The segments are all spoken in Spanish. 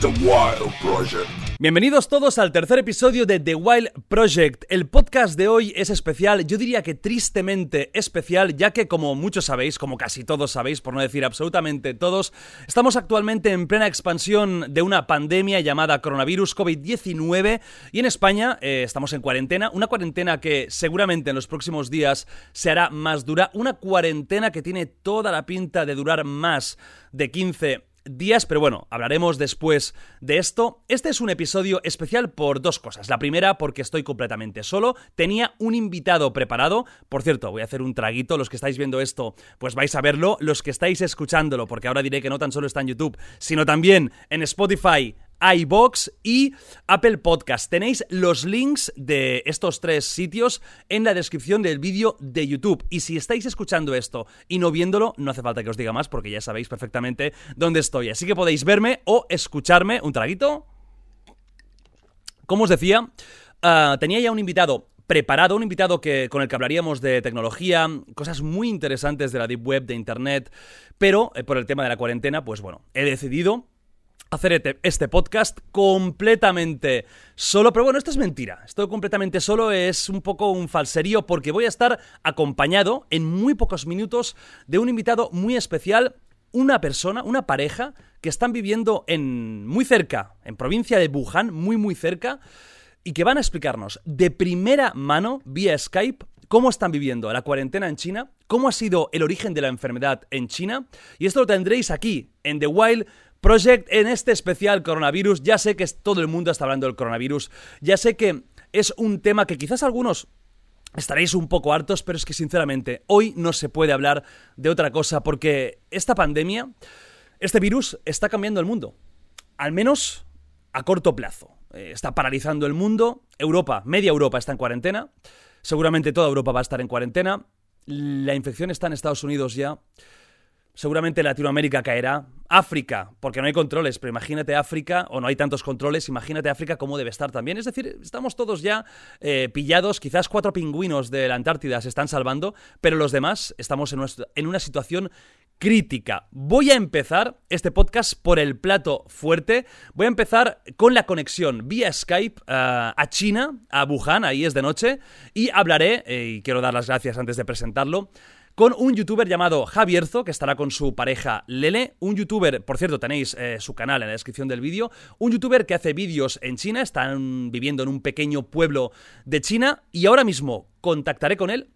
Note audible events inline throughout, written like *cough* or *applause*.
The Wild Project. Bienvenidos todos al tercer episodio de The Wild Project. El podcast de hoy es especial, yo diría que tristemente especial, ya que como muchos sabéis, como casi todos sabéis, por no decir absolutamente todos, estamos actualmente en plena expansión de una pandemia llamada coronavirus COVID-19 y en España eh, estamos en cuarentena, una cuarentena que seguramente en los próximos días se hará más dura, una cuarentena que tiene toda la pinta de durar más de 15 días, pero bueno, hablaremos después de esto. Este es un episodio especial por dos cosas. La primera, porque estoy completamente solo. Tenía un invitado preparado. Por cierto, voy a hacer un traguito. Los que estáis viendo esto, pues vais a verlo. Los que estáis escuchándolo, porque ahora diré que no tan solo está en YouTube, sino también en Spotify, iBox y Apple Podcast. Tenéis los links de estos tres sitios en la descripción del vídeo de YouTube. Y si estáis escuchando esto y no viéndolo, no hace falta que os diga más porque ya sabéis perfectamente dónde estoy. Así que podéis verme o escucharme. Un traguito. Como os decía, ah, tenía ya un invitado preparado, un invitado que, con el que hablaríamos de tecnología, cosas muy interesantes de la Deep Web, de Internet, pero eh, por el tema de la cuarentena, pues bueno, he decidido hacer este, podcast completamente solo. Pero bueno, esto es mentira. Esto completamente solo es un poco un falserío porque voy a estar acompañado en muy pocos minutos de un invitado muy especial, una persona, una pareja que están viviendo en muy cerca, en provincia de Wuhan, muy muy cerca, y que van a explicarnos de primera mano vía Skype cómo están viviendo la cuarentena en China, cómo ha sido el origen de la enfermedad en China, y esto lo tendréis aquí en The Wild Project en este especial coronavirus. Ya sé que todo el mundo está hablando del coronavirus. Ya sé que es un tema que quizás algunos estaréis un poco hartos, pero es que sinceramente hoy no se puede hablar de otra cosa porque esta pandemia, este virus está cambiando el mundo. Al menos a corto plazo. Eh, está paralizando el mundo. Europa, media Europa está en cuarentena. Seguramente toda Europa va a estar en cuarentena. La infección está en Estados Unidos ya. Seguramente Latinoamérica caerá. África, porque no hay controles, pero imagínate África, o no hay tantos controles, imagínate África cómo debe estar también. Es decir, estamos todos ya eh, pillados, quizás cuatro pingüinos de la Antártida se están salvando, pero los demás estamos en, una situación crítica. Voy a empezar este podcast por el plato fuerte. Voy a empezar con la conexión vía Skype eh, a China, a Wuhan, ahí es de noche, y hablaré, eh, y quiero dar las gracias antes de presentarlo, con un youtuber llamado Javierzo, que estará con su pareja Lele. Un youtuber, por cierto, tenéis eh, su canal en la descripción del vídeo. Un youtuber que hace vídeos en China, están viviendo en un pequeño pueblo de China y ahora mismo contactaré con él.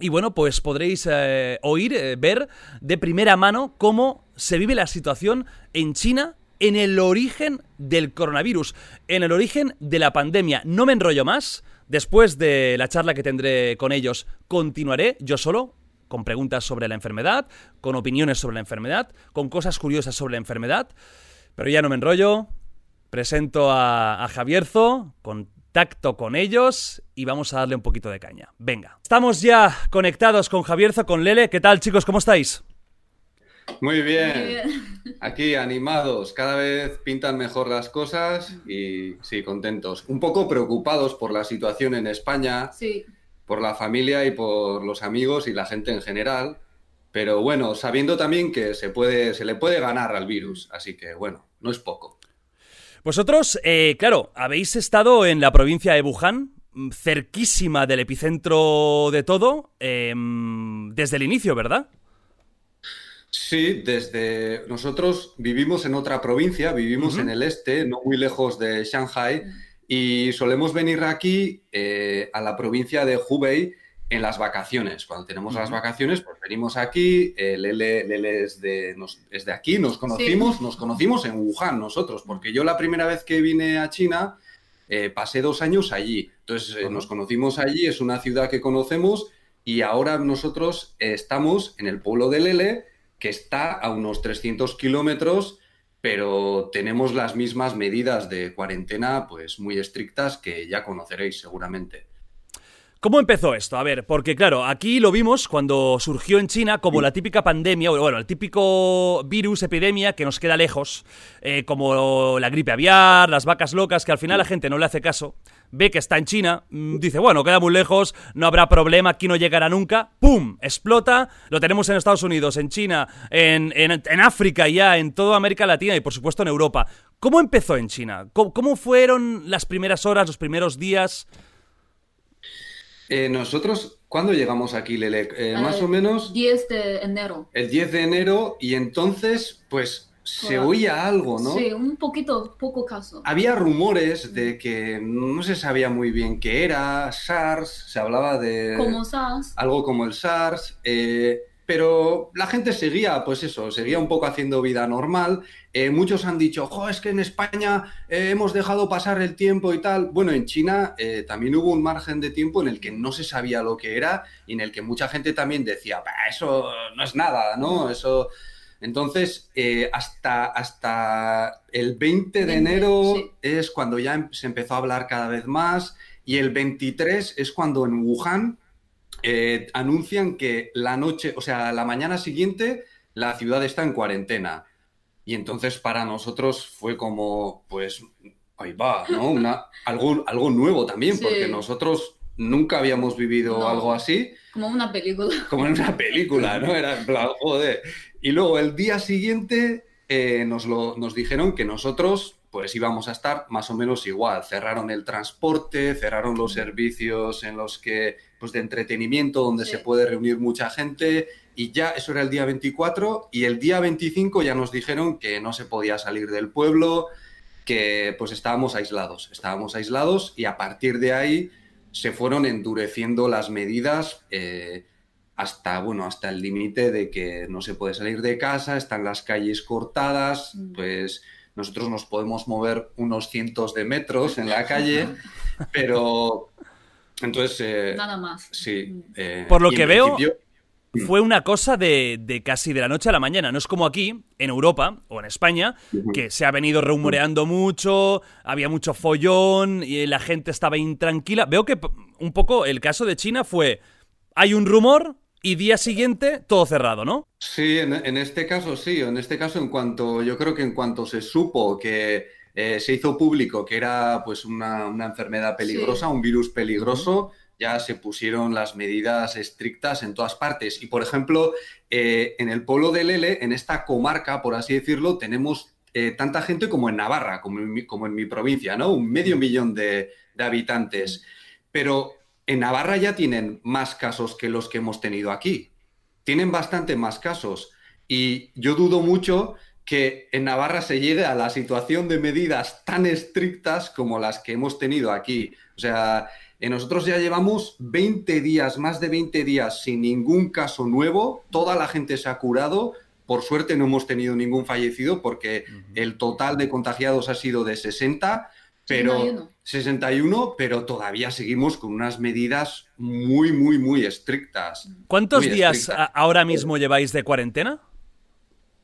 Y bueno, pues podréis eh, oír, eh, ver de primera mano cómo se vive la situación en China en el origen del coronavirus, en el origen de la pandemia. No me enrollo más. Después de la charla que tendré con ellos, continuaré yo solo con preguntas sobre la enfermedad, con opiniones sobre la enfermedad, con cosas curiosas sobre la enfermedad. Pero ya no me enrollo, presento a, a Javierzo, contacto con ellos y vamos a darle un poquito de caña. Venga, estamos ya conectados con Javierzo, con Lele. ¿Qué tal chicos? ¿Cómo estáis? Muy bien. Aquí animados, cada vez pintan mejor las cosas y sí, contentos. Un poco preocupados por la situación en España. Sí por la familia y por los amigos y la gente en general. Pero bueno, sabiendo también que se, puede, se le puede ganar al virus. Así que bueno, no es poco. Vosotros, eh, claro, habéis estado en la provincia de Wuhan, cerquísima del epicentro de todo, em, desde el inicio, ¿verdad? Sí, desde nosotros vivimos en otra provincia, vivimos en el este, no muy lejos de Shanghai. Y solemos venir aquí eh, a la provincia de Hubei en las vacaciones. Cuando tenemos las vacaciones, pues venimos aquí, eh, Lele, es, de, es, de, aquí, nos conocimos, nos conocimos en Wuhan nosotros, porque yo la primera vez que vine a China eh, pasé dos años allí. Entonces nos conocimos allí, es una ciudad que conocemos y ahora nosotros estamos en el pueblo de Lele, que está a unos 300 kilómetros pero tenemos las mismas medidas de cuarentena, pues muy estrictas que ya conoceréis seguramente. ¿Cómo empezó esto? A ver, porque claro, aquí lo vimos cuando surgió en China como la típica pandemia, bueno, el típico virus, epidemia que nos queda lejos, eh, como la gripe aviar, las vacas locas, que al final la gente no le hace caso, ve que está en China, mm, dice, bueno, queda muy lejos, no habrá problema, aquí no llegará nunca, ¡pum! Explota, lo tenemos en Estados Unidos, en China, en, en, África ya, en toda América Latina y por supuesto en Europa. ¿Cómo empezó en China? cómo fueron las primeras horas, los primeros días? Eh, nosotros, ¿cuándo llegamos aquí, Lele? Eh, más o menos... 10 de enero. El 10 de enero y entonces, pues se oía algo, ¿no? Sí, un poquito, poco caso. Había rumores de que no se sabía muy bien qué era, SARS, se hablaba de... Como SARS. Algo como el SARS. Eh, pero la gente seguía, pues eso, seguía un poco haciendo vida normal. Eh, muchos han dicho, jo, es que en España eh, hemos dejado pasar el tiempo y tal. Bueno, en China eh, también hubo un margen de tiempo en el que no se sabía lo que era y en el que mucha gente también decía, eso no es nada, ¿no? Eso. Entonces, hasta, hasta el 20 de enero es cuando ya em, se empezó a hablar cada vez más y el 23 es cuando en Wuhan eh, anuncian que la noche, o sea, la mañana siguiente la ciudad está en cuarentena. Y entonces para nosotros fue como, pues, ahí va, ¿no? Una, *laughs* algo, algo nuevo también, porque nosotros nunca habíamos vivido algo así. Como una película. *laughs* Como en una película, ¿no? Era en plan, joder. Y luego el día siguiente eh, nos, lo, nos dijeron que nosotros pues íbamos a estar más o menos igual. Cerraron el transporte, cerraron los servicios en los que, pues de entretenimiento, donde se puede reunir mucha gente, y ya eso era el día 24, y el día 25 ya nos dijeron que no se podía salir del pueblo, que pues estábamos aislados, estábamos aislados, y a partir de ahí se fueron endureciendo las medidas. Eh, hasta, bueno, hasta el límite de que no se puede salir de casa, están las calles cortadas, mm. pues nosotros nos podemos mover unos cientos de metros en la calle, *laughs* pero entonces... Eh, Nada más. Sí. Eh, Por lo que veo... Mm. Fue una cosa de, casi de la noche a la mañana. No es como aquí, en Europa o en España, que se ha venido rumoreando mucho, había mucho follón y la gente estaba intranquila. Veo que un poco el caso de China fue, hay un rumor, y día siguiente todo cerrado, ¿no? Sí, en, este caso sí. En este caso, en cuanto yo creo que en cuanto se supo que eh, se hizo público que era pues una, enfermedad peligrosa, un virus peligroso, ya se pusieron las medidas estrictas en todas partes. Y por ejemplo, eh, en el pueblo de Lele, en esta comarca, por así decirlo, tenemos eh, tanta gente como en Navarra, como en mi, como en mi provincia, ¿no? Un medio millón de, de habitantes. Pero en Navarra ya tienen más casos que los que hemos tenido aquí. Tienen bastante más casos. Y yo dudo mucho que en Navarra se llegue a la situación de medidas tan estrictas como las que hemos tenido aquí. O sea, nosotros ya llevamos 20 días, más de 20 días sin ningún caso nuevo. Toda la gente se ha curado. Por suerte no hemos tenido ningún fallecido porque el total de contagiados ha sido de 60 pero 61. pero todavía seguimos con unas medidas muy, muy, muy estrictas. ¿Cuántos días ahora mismo lleváis de cuarentena?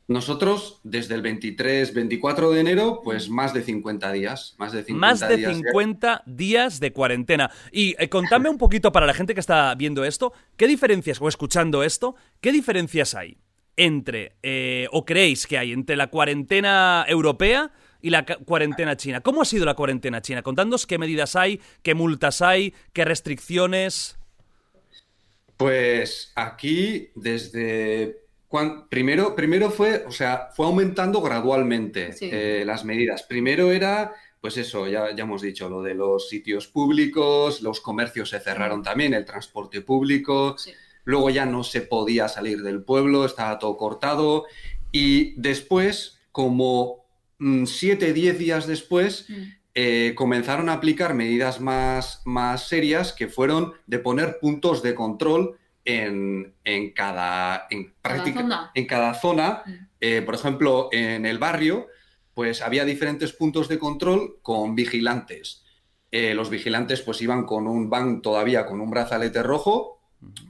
Nosotros, desde el 23, 24 de enero, pues más de 50 días. Más de 50, más de 50 días, de cuarentena. Y eh, contadme un poquito para la gente que está viendo esto, ¿qué diferencias, o escuchando esto, qué diferencias hay entre, eh, o creéis que hay entre la cuarentena europea y la cuarentena china. ¿Cómo ha sido la cuarentena china? Contándonos qué medidas hay, qué multas hay, qué restricciones. Pues aquí desde primero, primero fue, o sea, fue aumentando gradualmente eh, las medidas. Primero era, pues eso, ya, ya hemos dicho, lo de los sitios públicos, los comercios se cerraron también, el transporte público. Luego ya no se podía salir del pueblo, estaba todo cortado. Y después, como Mm, siete, diez días después, mm. eh, comenzaron a aplicar medidas más, más serias que fueron de poner puntos de control en, cada, en, zona. En cada zona. Mm. Eh, por ejemplo, en el barrio, pues había diferentes puntos de control con vigilantes. Eh, los vigilantes pues iban con un van todavía con un brazalete rojo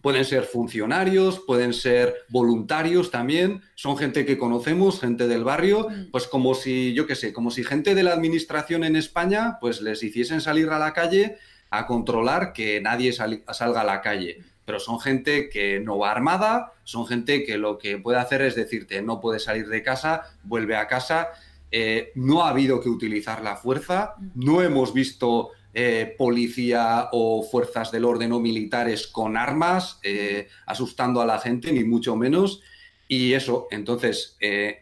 Pueden ser funcionarios, pueden ser voluntarios también, son gente que conocemos, gente del barrio, mm. pues como si, yo qué sé, como si gente de la administración en España, pues les hiciesen salir a la calle a controlar que nadie salga a la calle. Pero son gente que no va armada, son gente que lo que puede hacer es decirte no puedes salir de casa, vuelve a casa. Eh, no ha habido que utilizar la fuerza, no hemos visto eh, policía o fuerzas del orden o militares con armas eh, asustando a la gente, ni mucho menos. Y eso, entonces,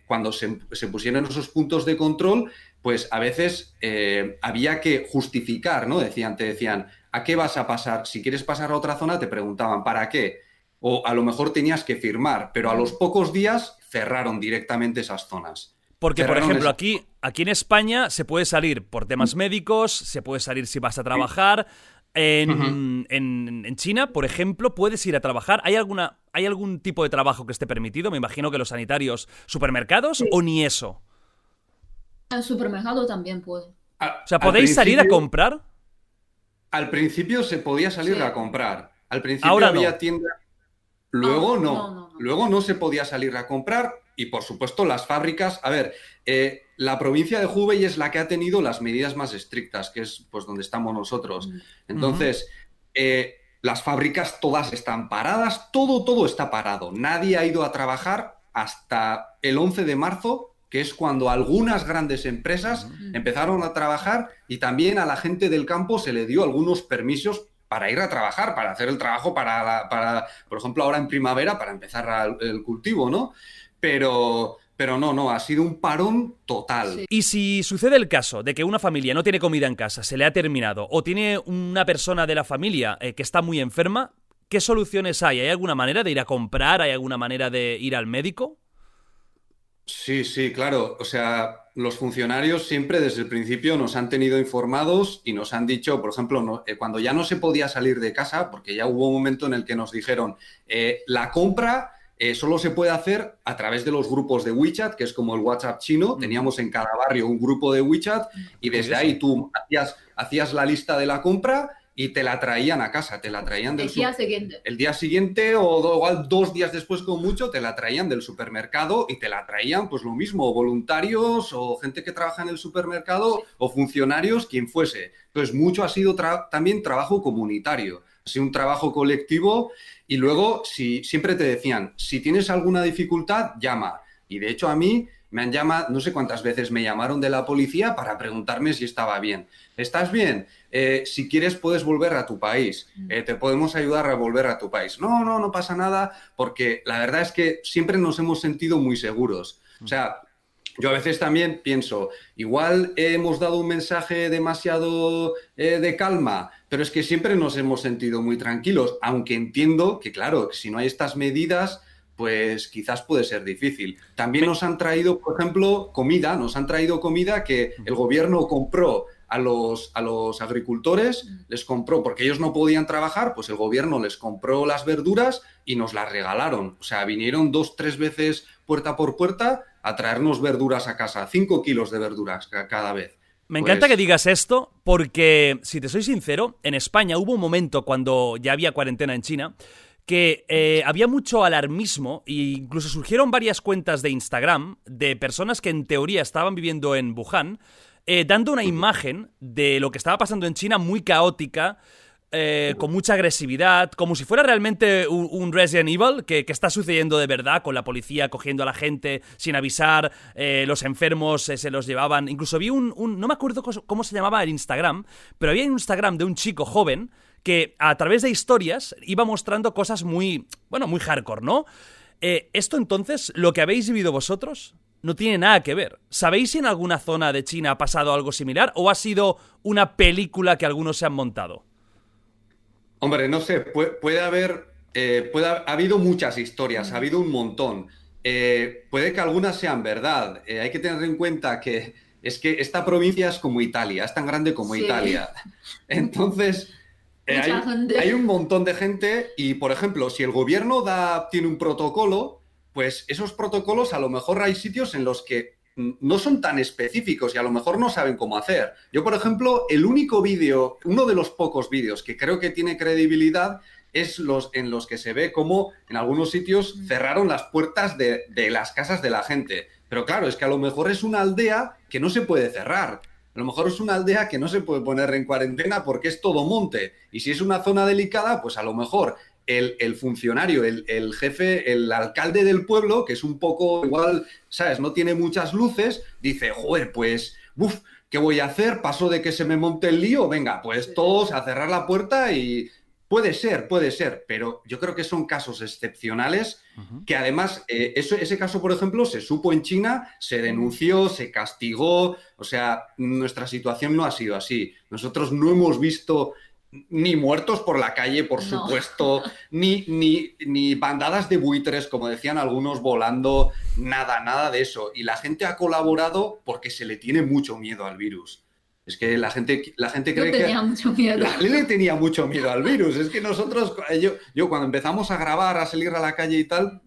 cuando se, se, pusieron esos puntos de control, pues a veces había que justificar, ¿no? Decían, te decían, ¿a qué vas a pasar? Si quieres pasar a otra zona, te preguntaban, ¿para qué? O a lo mejor tenías que firmar, pero a los pocos días cerraron directamente esas zonas. Porque, por ejemplo, aquí, aquí en España se puede salir por temas médicos, se puede salir si vas a trabajar. En, en, China, por ejemplo, puedes ir a trabajar. ¿Hay, alguna, ¿Hay algún tipo de trabajo que esté permitido? Me imagino que los sanitarios, supermercados o ni eso. El supermercado también puede. o sea, ¿podéis salir a comprar? Al principio se podía salir a comprar. Al principio había tiendas. Luego no. Luego no se podía salir a comprar y por supuesto las fábricas, a ver, eh, la provincia de Hubei es la que ha tenido las medidas más estrictas, que es pues donde estamos nosotros. Mm. Entonces, eh, las fábricas todas están paradas, todo, todo está parado. Nadie ha ido a trabajar hasta el 11 de marzo, que es cuando algunas grandes empresas empezaron a trabajar y también a la gente del campo se le dio algunos permisos para ir a trabajar, para hacer el trabajo para, para por ejemplo, ahora en primavera, para empezar el cultivo, ¿no? Pero, pero no, no, ha sido un parón total. Y si sucede el caso de que una familia no tiene comida en casa, se le ha terminado, o tiene una persona de la familia eh, que está muy enferma, ¿qué soluciones hay? ¿Hay alguna manera de ir a comprar? ¿Hay alguna manera de ir al médico? Sí, sí, claro. O sea, los funcionarios siempre desde el principio nos han tenido informados y nos han dicho, por ejemplo, eh, cuando ya no se podía salir de casa, porque ya hubo un momento en el que nos dijeron, eh, la compra eh, solo se puede hacer a través de los grupos de WeChat, que es como el WhatsApp chino. Teníamos en cada barrio un grupo de WeChat y desde ahí tú hacías, hacías la lista de la compra y te la traían a casa, te la traían del El día siguiente. El día siguiente o igual dos días después con mucho te la traían del supermercado y te la traían pues lo mismo, voluntarios o gente que trabaja en el supermercado o funcionarios, quien fuese. Entonces mucho ha sido también trabajo comunitario, ha sido un trabajo colectivo y luego, si siempre te decían, si tienes alguna dificultad, llama. Y de hecho a mí me han llamado, no sé cuántas veces me llamaron de la policía para preguntarme si estaba bien. ¿Estás bien? Eh, si quieres puedes volver a tu país. Mm. Eh, te podemos ayudar a volver a tu país. No, no, no pasa nada, porque la verdad es que siempre nos hemos sentido muy seguros. O sea, yo a veces también pienso, igual hemos dado un mensaje demasiado eh, de calma, pero es que siempre nos hemos sentido muy tranquilos, aunque entiendo que, claro, si no hay estas medidas, pues quizás puede ser difícil. También nos han traído, por ejemplo, comida, nos han traído comida que el gobierno compró a los, a los agricultores, les compró, porque ellos no podían trabajar, pues el gobierno les compró las verduras y nos las regalaron. O sea, vinieron dos, tres veces puerta por puerta a traernos verduras a casa, cinco kilos de verduras cada vez. Me encanta que pues digas esto porque, si te soy sincero, en España hubo un momento cuando ya había cuarentena en China que eh, había mucho alarmismo e incluso surgieron varias cuentas de Instagram de personas que en teoría estaban viviendo en Wuhan, eh, dando una imagen de lo que estaba pasando en China muy caótica, eh, con mucha agresividad, como si fuera realmente un, Resident Evil que, está sucediendo de verdad, con la policía cogiendo a la gente sin avisar, eh, los enfermos eh, se los llevaban. Incluso vi un, No me acuerdo cómo se llamaba el Instagram, pero había un Instagram de un chico joven que a través de historias iba mostrando cosas muy. Bueno, muy hardcore, ¿no? esto entonces, lo que habéis vivido vosotros, no tiene nada que ver. ¿Sabéis si en alguna zona de China ha pasado algo similar o ha sido una película que algunos se han montado? Hombre, no sé, puede, haber, eh, puede ha habido muchas historias, ha habido un montón. Eh, puede que algunas sean verdad. Eh, hay que tener en cuenta que es que esta provincia es como Italia, es tan grande como Italia. *laughs* Entonces, hay, un montón de gente y, por ejemplo, si el gobierno da, tiene un protocolo, pues esos protocolos a lo mejor hay sitios en los que no son tan específicos y a lo mejor no saben cómo hacer. Yo, por ejemplo, el único vídeo, uno de los pocos vídeos que creo que tiene credibilidad es los en los que se ve cómo en algunos sitios mm. cerraron las puertas de, las casas de la gente. Pero claro, es que a lo mejor es una aldea que no se puede cerrar. A lo mejor es una aldea que no se puede poner en cuarentena porque es todo monte. Y si es una zona delicada, pues a lo mejor el, funcionario, el, jefe, el alcalde del pueblo, que es un poco igual, ¿sabes? No tiene muchas luces, dice, joder, pues, uff, ¿qué voy a hacer? Paso de que se me monte el lío, venga, pues todos a cerrar la puerta y Puede ser, puede ser, pero yo creo que son casos excepcionales que además, eh, ese caso, por ejemplo, se supo en China, se denunció, se castigó, o sea, nuestra situación no ha sido así. Nosotros no hemos visto ni muertos por la calle, por supuesto, ni, ni, ni bandadas de buitres, como decían algunos, volando, nada, nada de eso. Y la gente ha colaborado porque se le tiene mucho miedo al virus. Es que la gente, la gente cree yo tenía mucho miedo. La Lele tenía mucho miedo al virus. Es que nosotros, yo, yo cuando empezamos a grabar, a salir a la calle y tal,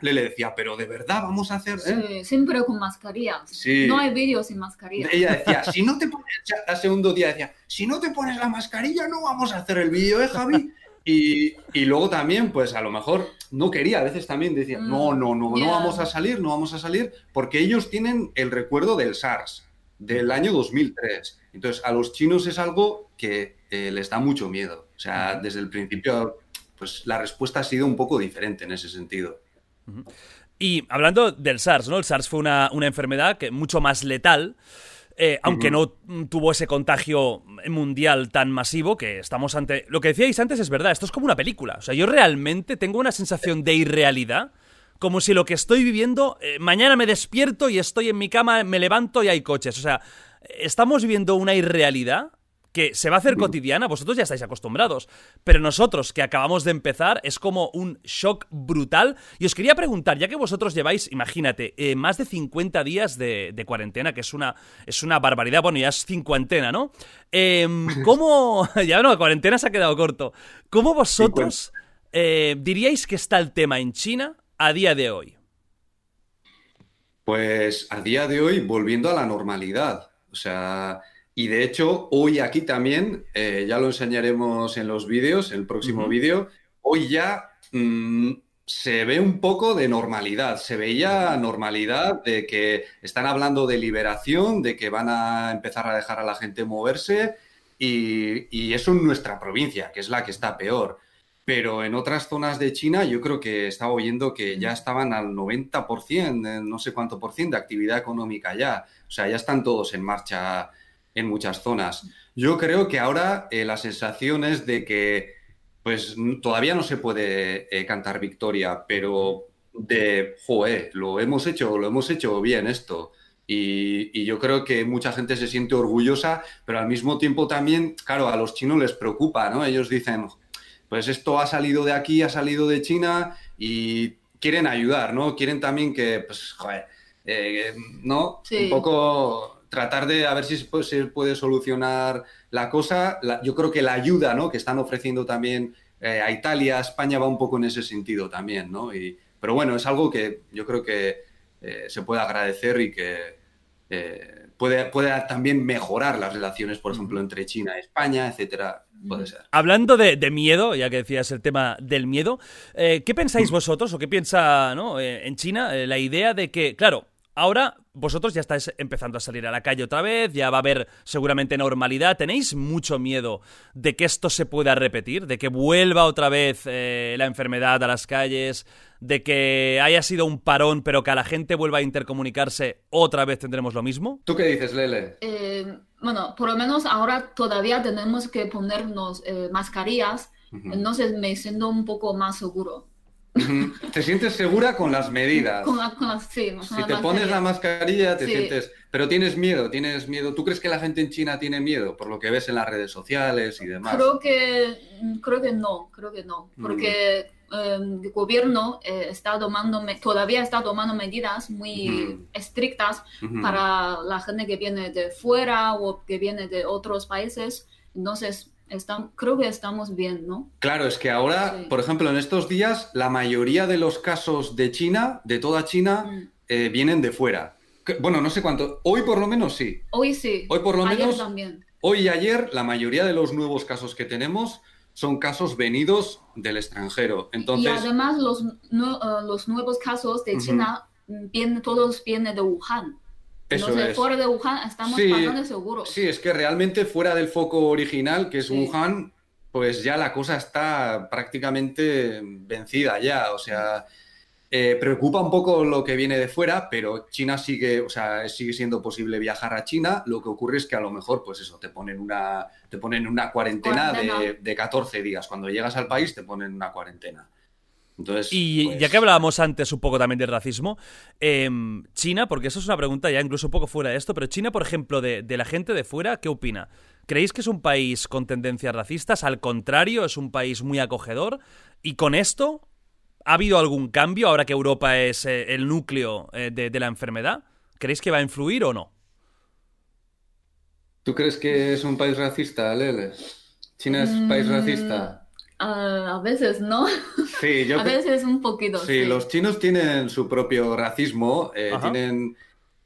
Lele decía, pero de verdad vamos a hacer. Sí, siempre con mascarilla. No hay vídeo sin mascarilla. Ella decía, *laughs* si no te pones, el segundo día decía, si no te pones la mascarilla, no vamos a hacer el vídeo, ¿eh, Javi? Y, y, luego también, pues a lo mejor no quería, a veces también decía, mm, no, no, no, no vamos a salir, no vamos a salir, porque ellos tienen el recuerdo del SARS del año 2003. Entonces, a los chinos es algo que eh, les da mucho miedo. O sea, desde el principio, pues la respuesta ha sido un poco diferente en ese sentido. Y hablando del SARS, ¿no? El SARS fue una, enfermedad que mucho más letal. Eh, aunque no tuvo ese contagio mundial tan masivo que estamos ante... Lo que decíais antes es verdad, esto es como una película. O sea, yo realmente tengo una sensación de irrealidad como si lo que estoy viviendo, eh, mañana me despierto y estoy en mi cama, me levanto y hay coches. O sea, estamos viviendo una irrealidad que se va a hacer cotidiana, vosotros ya estáis acostumbrados, pero nosotros que acabamos de empezar es como un shock brutal. Y os quería preguntar, ya que vosotros lleváis, imagínate, eh, más de 50 días de, cuarentena, que es una, es una barbaridad, bueno, ya es cincuentena, ¿no? Em, *laughs* ¿Cómo, *laughs* ya no, cuarentena se ha quedado corto, ¿cómo vosotros eh, diríais que está el tema en China a día de hoy? Pues a día de hoy volviendo a la normalidad. O sea, y de hecho hoy aquí también, eh, ya lo enseñaremos en los vídeos, el próximo vídeo, hoy ya mm, se ve un poco de normalidad. Se veía normalidad de que están hablando de liberación, de que van a empezar a dejar a la gente moverse y, y eso en nuestra provincia, que es la que está peor pero en otras zonas de China yo creo que estaba oyendo que ya estaban al 90%, no sé cuánto por ciento de actividad económica ya. O sea, ya están todos en marcha en muchas zonas. Yo creo que ahora eh, la sensación es de que pues todavía no se puede eh, cantar victoria, pero de, joder, lo hemos hecho, lo hemos hecho bien esto. Y, y, yo creo que mucha gente se siente orgullosa, pero al mismo tiempo también, claro, a los chinos les preocupa, ¿no? Ellos dicen, pues esto ha salido de aquí, ha salido de China y quieren ayudar, ¿no? Quieren también que, pues, joder, eh, ¿no? Un poco tratar de a ver si se puede, solucionar la cosa. yo creo que la ayuda, ¿no? Que están ofreciendo también eh, a Italia, a España va un poco en ese sentido también, ¿no? Y, pero bueno, es algo que yo creo que eh, se puede agradecer y que puede, puede también mejorar las relaciones, por ejemplo, entre China y España, etcétera. Puede ser. Hablando de, miedo, ya que decías el tema del miedo, eh, ¿qué pensáis vosotros o qué piensa ¿no? Eh, en China eh, la idea de que, claro, ahora vosotros ya estáis empezando a salir a la calle otra vez, ya va a haber seguramente normalidad. ¿Tenéis mucho miedo de que esto se pueda repetir? ¿De que vuelva otra vez la enfermedad a las calles? ¿De que haya sido un parón pero que a la gente vuelva a intercomunicarse otra vez tendremos lo mismo? ¿Tú qué dices, Lele? bueno, por lo menos ahora todavía tenemos que ponernos eh, mascarillas, entonces me siento un poco más seguro. ¿Te sientes segura con las medidas? Con, las, sí, si te pones la mascarilla, te sientes... Pero tienes miedo, tienes miedo. ¿Tú crees que la gente en China tiene miedo por lo que ves en las redes sociales y demás? Creo que, creo que no, creo que no. Porque el em, gobierno eh, está tomando, todavía está tomando medidas muy estrictas para la gente que viene de fuera o que viene de otros países. Entonces, creo que estamos bien, ¿no? Claro, es que ahora, por ejemplo, en estos días, la mayoría de los casos de China, de toda China, mm. eh, vienen de fuera. Bueno, no sé cuánto. Hoy por lo menos sí. Hoy sí. Hoy por lo ayer menos. También. Hoy y ayer, la mayoría de los nuevos casos que tenemos son casos venidos del extranjero. Entonces, y además los, eh, los nuevos casos de China, vienen, todos vienen de Wuhan. Entonces, fuera de Wuhan estamos bastante seguros. Sí, es que realmente fuera del foco original, que es Wuhan, pues ya la cosa está prácticamente vencida ya. O sea, eh, preocupa un poco lo que viene de fuera, pero China sigue, o sea, sigue siendo posible viajar a China. Lo que ocurre es que a lo mejor, pues eso, te ponen una, te ponen una cuarentena, De, de 14 días. Cuando llegas al país te ponen una cuarentena y ya pues que hablábamos antes un poco también del racismo, em, China, porque eso es una pregunta ya incluso un poco fuera de esto, pero China, por ejemplo, de, la gente de fuera, ¿qué opina? ¿Creéis que es un país con tendencias racistas? Al contrario, es un país muy acogedor. Y con esto, ¿ha habido algún cambio ahora que Europa es eh, el núcleo eh, de, la enfermedad? ¿Creéis que va a influir o no? ¿Tú crees que es un país racista, Lele? ¿China es un país mm, racista? a veces no. Sí, yo *laughs* a veces un poquito. Sí, los chinos tienen su propio racismo, eh, tienen...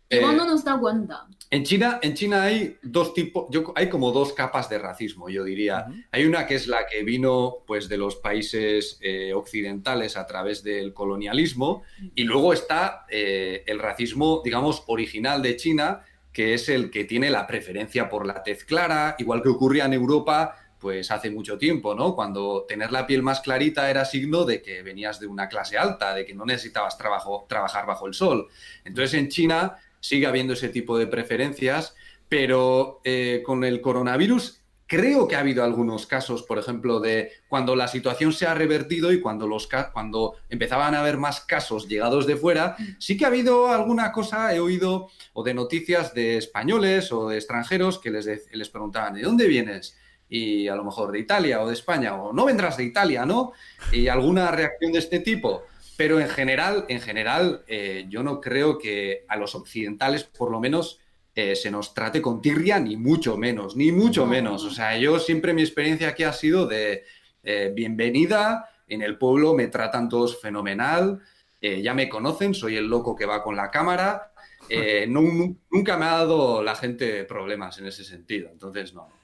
Igual no nos da cuenta. En China, en China hay dos tipos, yo, hay como dos capas de racismo, yo diría. Hay una que es la que vino pues, de los países eh, occidentales a través del colonialismo y luego está eh, el racismo, digamos, original de China, que es el que tiene la preferencia por la tez clara, igual que ocurría en Europa pues hace mucho tiempo, ¿no? Cuando tener la piel más clarita era signo de que venías de una clase alta, de que no necesitabas trabajo, trabajar bajo el sol. Entonces en China sigue habiendo ese tipo de preferencias, pero eh, con el coronavirus creo que ha habido algunos casos, por ejemplo, de cuando la situación se ha revertido y cuando, los, cuando empezaban a haber más casos llegados de fuera, sí que ha habido alguna cosa, he oído, o de noticias de españoles o de extranjeros que les, les preguntaban, ¿de dónde vienes? Y a lo mejor de Italia o de España, o no vendrás de Italia, ¿no? Y alguna reacción de este tipo. Pero en general, en general, eh, yo no creo que a los occidentales, por lo menos, eh, se nos trate con tirria, ni mucho menos, ni mucho menos. O sea, yo siempre mi experiencia aquí ha sido de eh, bienvenida, en el pueblo me tratan todos fenomenal, ya me conocen, soy el loco que va con la cámara. *laughs* nunca me ha dado la gente problemas en ese sentido, entonces no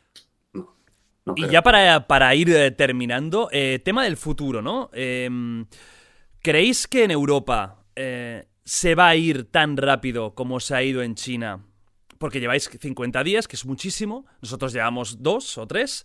y ya para, ir eh, terminando, eh, tema del futuro, ¿no? Em, ¿Creéis que en Europa eh, se va a ir tan rápido como se ha ido en China? Porque lleváis 50 días, que es muchísimo, nosotros llevamos dos o tres.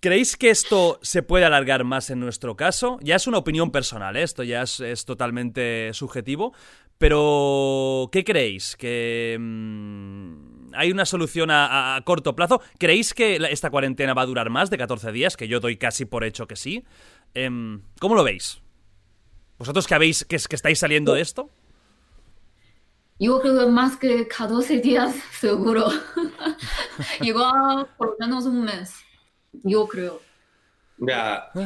¿Creéis que esto se puede alargar más en nuestro caso? Ya es una opinión personal, esto ya es, totalmente subjetivo, pero ¿qué creéis? ¿Que mm, hay una solución a, corto plazo? ¿Creéis que esta cuarentena va a durar más de 14 días? Que yo doy casi por hecho que sí. Em, ¿Cómo lo veis? ¿Vosotros que, habéis, que, que estáis saliendo de esto? Yo creo que más que 14 días, *laughs* seguro. *laughs* Igual por lo menos un mes. Yo creo.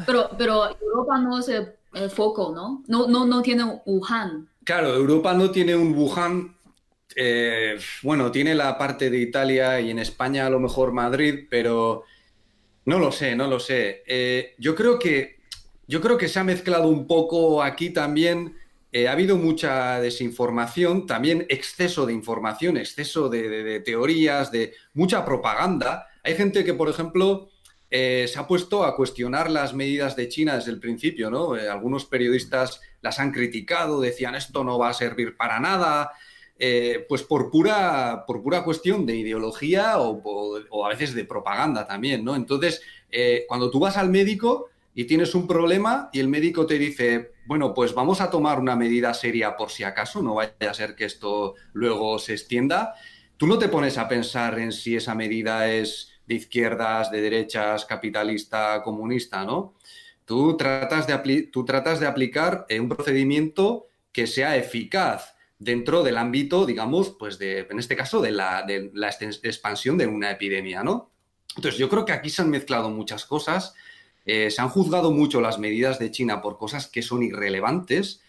Pero, pero Europa no es el, foco, ¿no? No, no, no tiene Wuhan. Claro, Europa no tiene un Wuhan. Eh, bueno, tiene la parte de Italia y en España a lo mejor Madrid, pero no lo sé, no lo sé. Eh, yo creo que yo creo que se ha mezclado un poco aquí también. Eh, ha habido mucha desinformación, también exceso de información, exceso de, teorías, de mucha propaganda. Hay gente que, por ejemplo, se ha puesto a cuestionar las medidas de China desde el principio, ¿no? algunos periodistas las han criticado, decían esto no va a servir para nada, eh, pues por pura, por pura cuestión de ideología o, a veces de propaganda también, ¿no? Entonces, eh, cuando tú vas al médico y tienes un problema y el médico te dice, bueno, pues vamos a tomar una medida seria por si acaso, no vaya a ser que esto luego se extienda, tú no te pones a pensar en si esa medida es de izquierdas, de derechas, capitalista, comunista, ¿no? Tú tratas de, tú tratas de aplicar eh, un procedimiento que sea eficaz dentro del ámbito, digamos, pues de, en este caso, de la, de la expansión de una epidemia, ¿no? Entonces, yo creo que aquí se han mezclado muchas cosas, eh, se han juzgado mucho las medidas de China por cosas que son irrelevantes,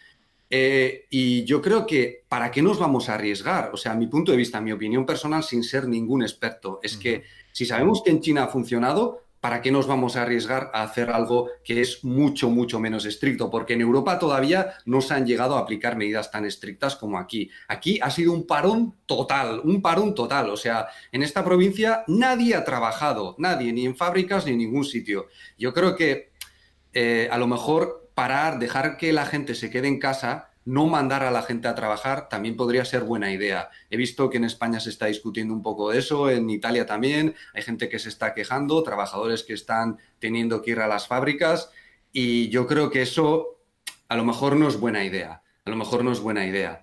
eh, y yo creo que, ¿para qué nos vamos a arriesgar? O sea, mi punto de vista, mi opinión personal, sin ser ningún experto, es que si sabemos que en China ha funcionado, ¿para qué nos vamos a arriesgar a hacer algo que es mucho, mucho menos estricto? Porque en Europa todavía no se han llegado a aplicar medidas tan estrictas como aquí. Aquí ha sido un parón total, un parón total. O sea, en esta provincia nadie ha trabajado, nadie, ni en fábricas ni en ningún sitio. Yo creo que eh, a lo mejor parar, dejar que la gente se quede en casa, no mandar a la gente a trabajar también podría ser buena idea. He visto que en España se está discutiendo un poco de eso, en Italia también, hay gente que se está quejando, trabajadores que están teniendo que ir a las fábricas y yo creo que eso a lo mejor no es buena idea, a lo mejor no es buena idea.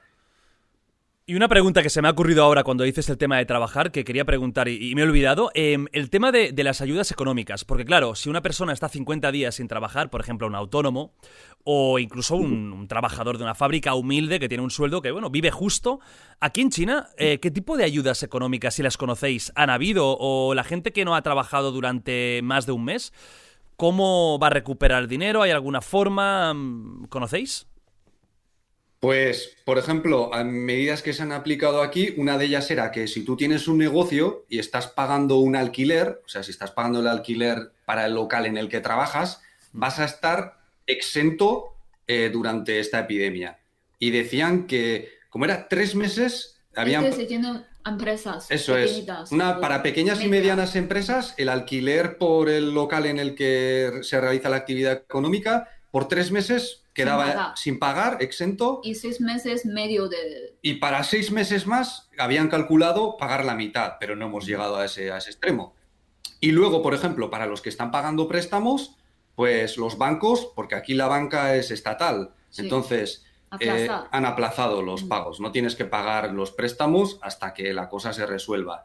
Y una pregunta que se me ha ocurrido ahora cuando dices el tema de trabajar, que quería preguntar y, me he olvidado, em, el tema de, las ayudas económicas. Porque claro, si una persona está 50 días sin trabajar, por ejemplo, un autónomo, o incluso un, trabajador de una fábrica humilde que tiene un sueldo que, bueno, vive justo, aquí en China, eh, ¿qué tipo de ayudas económicas, si las conocéis, han habido? ¿O la gente que no ha trabajado durante más de un mes, cómo va a recuperar dinero? ¿Hay alguna forma? ¿Conocéis? Pues, por ejemplo, a medidas que se han aplicado aquí, una de ellas era que si tú tienes un negocio y estás pagando un alquiler, o sea, si estás pagando el alquiler para el local en el que trabajas, vas a estar exento eh, durante esta epidemia. Y decían que, como era tres meses, habían... empresas. Eso es. Una, para pequeñas y medianas empresas, el alquiler por el local en el que se realiza la actividad económica, por tres meses quedaba sin pagar. exento. Y seis meses medio de... Y para seis meses más habían calculado pagar la mitad, pero no hemos llegado a ese, a ese extremo. Y luego, por ejemplo, para los que están pagando préstamos, pues los bancos, porque aquí la banca es estatal, entonces eh, han aplazado los pagos. No tienes que pagar los préstamos hasta que la cosa se resuelva.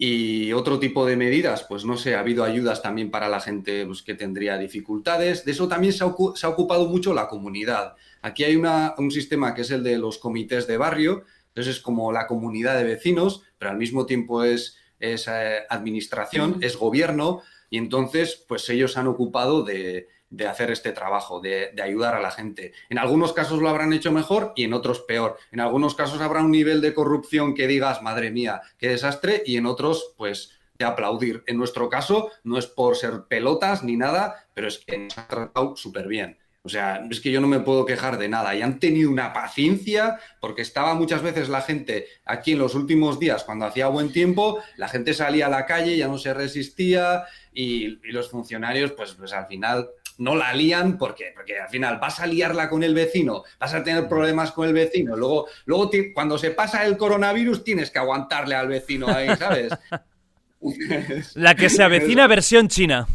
Y otro tipo de medidas, pues no sé, ha habido ayudas también para la gente pues, que tendría dificultades. De eso también se ha, ocupado mucho la comunidad. Aquí hay un sistema que es el de los comités de barrio, entonces es como la comunidad de vecinos, pero al mismo tiempo es, es eh, administración, es gobierno, y entonces pues ellos han ocupado de, de hacer este trabajo, de, ayudar a la gente. En algunos casos lo habrán hecho mejor y en otros peor. En algunos casos habrá un nivel de corrupción que digas, madre mía, qué desastre, y en otros, pues, de aplaudir. En nuestro caso, no es por ser pelotas ni nada, pero es que nos ha tratado súper bien. O sea, es que yo no me puedo quejar de nada. Y han tenido una paciencia, porque estaba muchas veces la gente aquí en los últimos días, cuando hacía buen tiempo, la gente salía a la calle, ya no se resistía, y, los funcionarios, pues, pues al final no la lían porque, porque al final vas a liarla con el vecino, vas a tener problemas con el vecino, luego, luego cuando se pasa el coronavirus tienes que aguantarle al vecino ahí, ¿sabes? *laughs* La que se avecina versión china.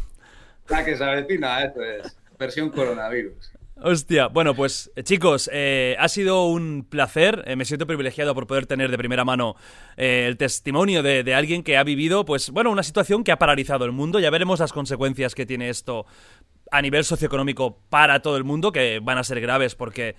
La que se avecina, eso es, versión coronavirus. Hostia, bueno, pues eh, chicos, eh, ha sido un placer. Eh, me siento privilegiado por poder tener de primera mano el testimonio de, de, alguien que ha vivido, pues, bueno, una situación que ha paralizado el mundo. Ya veremos las consecuencias que tiene esto a nivel socioeconómico para todo el mundo, que van a ser graves porque,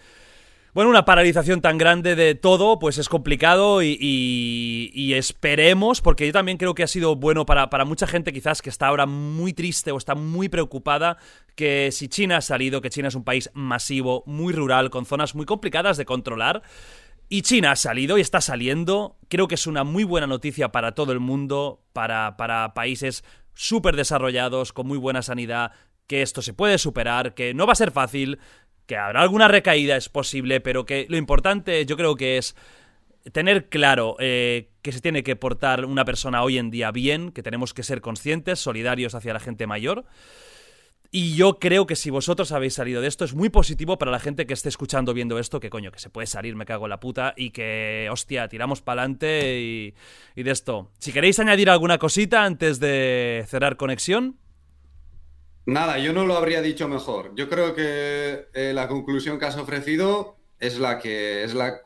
bueno, una paralización tan grande de todo, pues es complicado y, esperemos, porque yo también creo que ha sido bueno para, para, mucha gente quizás que está ahora muy triste o está muy preocupada, que si China ha salido, que China es un país masivo, muy rural, con zonas muy complicadas de controlar, y China ha salido y está saliendo. Creo que es una muy buena noticia para todo el mundo, para, para países súper desarrollados, con muy buena sanidad, que esto se puede superar, que no va a ser fácil, que habrá alguna recaída, es posible, pero que lo importante yo creo que es tener claro eh, que se tiene que portar una persona hoy en día bien, que tenemos que ser conscientes, solidarios hacia la gente mayor. Y yo creo que si vosotros habéis salido de esto, es muy positivo para la gente que esté escuchando, viendo esto, que coño, que se puede salir, me cago en la puta, y que, hostia, tiramos para adelante y, y de esto. Si queréis añadir alguna cosita antes de cerrar conexión. Nada, yo no lo habría dicho mejor. Yo creo que eh, la conclusión que has ofrecido es la que, es la,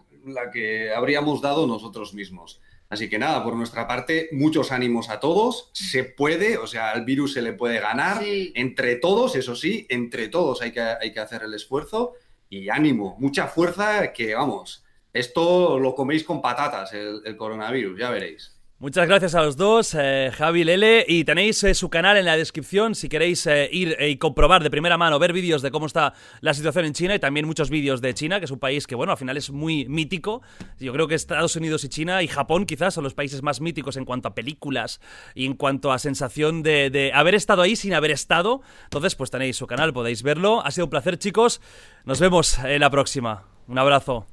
que habríamos dado nosotros mismos. Así que nada, por nuestra parte, muchos ánimos a todos. Se puede, o sea, al virus se le puede ganar. Entre todos, eso sí, entre todos hay que, hay que hacer el esfuerzo. Y ánimo, mucha fuerza, que vamos, esto lo coméis con patatas, el coronavirus, ya veréis. Muchas gracias a los dos, eh, Javi Lele, y tenéis eh, su canal en la descripción si queréis eh, ir y comprobar de primera mano, ver vídeos de cómo está la situación en China y también muchos vídeos de China, que es un país que, bueno, al final es muy mítico. Yo creo que Estados Unidos y China y Japón quizás son los países más míticos en cuanto a películas y en cuanto a sensación de, de haber estado ahí sin haber estado. Entonces, pues tenéis su canal, podéis verlo. Ha sido un placer, chicos. Nos vemos en la próxima. Un abrazo.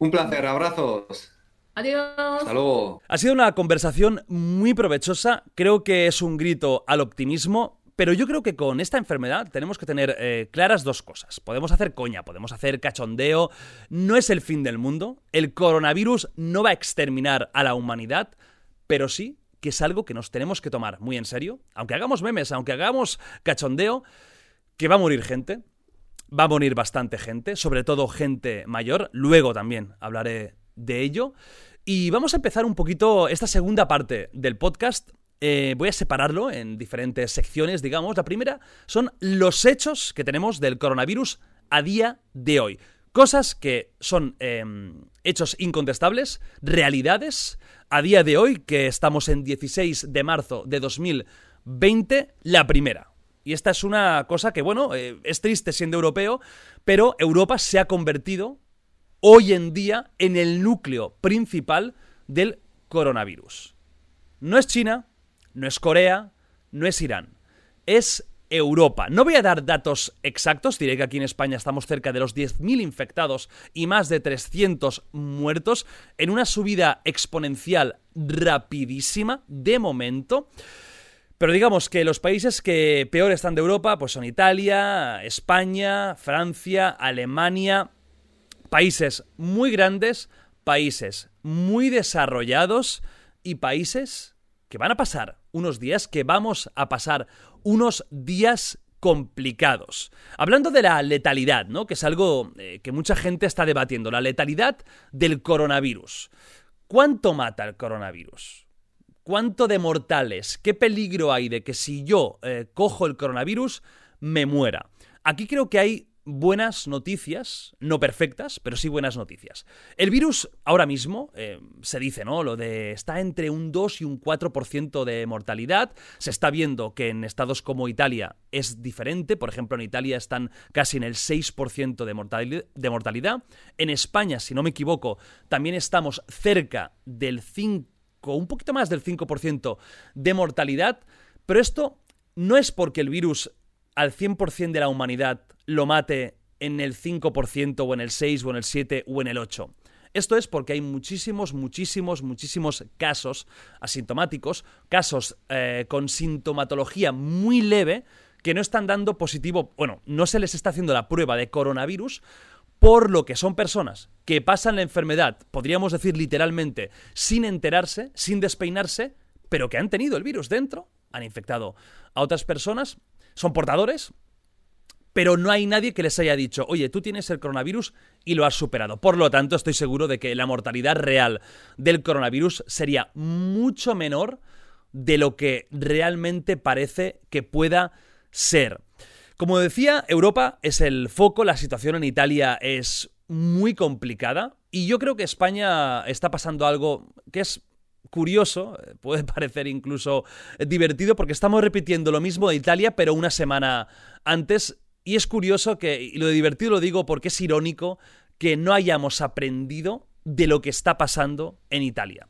Un placer, abrazos. Adiós. Hasta luego. Ha sido una conversación muy provechosa. Creo que es un grito al optimismo pero yo creo que con esta enfermedad tenemos que tener eh, claras dos cosas. Podemos hacer coña, podemos hacer cachondeo, no es el fin del mundo, el coronavirus no va a exterminar a la humanidad, pero sí que es algo que nos tenemos que tomar muy en serio, aunque hagamos memes, aunque hagamos cachondeo, que va a morir gente, va a morir bastante gente, sobre todo gente mayor, luego también hablaré de ello. Y vamos a empezar un poquito esta segunda parte del podcast. Eh, voy a separarlo en diferentes secciones, digamos. La primera son los hechos que tenemos del coronavirus a día de hoy. Cosas que son em, hechos incontestables, realidades, a día de hoy, que estamos en 16 de marzo de 2020, la primera. Y esta es una cosa que, bueno, eh, es triste siendo europeo, pero Europa se ha convertido hoy en día en el núcleo principal del coronavirus. No es China, no es Corea, no es Irán, es Europa. No voy a dar datos exactos, diré que aquí en España estamos cerca de los 10.000 infectados y más de 300 muertos, en una subida exponencial rapidísima de momento. Pero digamos que los países que peor están de Europa pues son Italia, España, Francia, Alemania, países muy grandes, países muy desarrollados y países que van a pasar unos días, que vamos a pasar unos días complicados. Hablando de la letalidad, ¿no? Que es algo eh, que mucha gente está debatiendo, la letalidad del coronavirus. ¿Cuánto mata el coronavirus? ¿Cuánto de mortales? ¿Qué peligro hay de que si yo eh, cojo el coronavirus me muera? Aquí creo que hay buenas noticias, no perfectas, pero sí buenas noticias. El virus ahora mismo, eh, se dice, ¿no? Lo de está entre un 2 y un 4% de mortalidad. Se está viendo que en estados como Italia es diferente. Por ejemplo, en Italia están casi en el 6% de, de mortalidad. En España, si no me equivoco, también estamos cerca del 5, un poquito más del 5% de mortalidad. Pero esto no es porque el virus al 100% de la humanidad lo mate en el 5% o en el 6 o en el 7 o en el 8. Esto es porque hay muchísimos, muchísimos, muchísimos casos asintomáticos, casos eh, con sintomatología muy leve, que no están dando positivo, bueno, no se les está haciendo la prueba de coronavirus, por lo que son personas que pasan la enfermedad, podríamos decir literalmente, sin enterarse, sin despeinarse, pero que han tenido el virus dentro, han infectado a otras personas, son portadores, pero no hay nadie que les haya dicho, oye, tú tienes el coronavirus y lo has superado. Por lo tanto, estoy seguro de que la mortalidad real del coronavirus sería mucho menor de lo que realmente parece que pueda ser. Como decía, Europa es el foco, la situación en Italia es muy complicada y yo creo que España está pasando algo que es curioso, puede *laughs* parecer incluso divertido porque estamos repitiendo lo mismo de Italia pero una semana antes y es curioso que, y lo divertido lo digo porque es irónico, que no hayamos aprendido de lo que está pasando en Italia.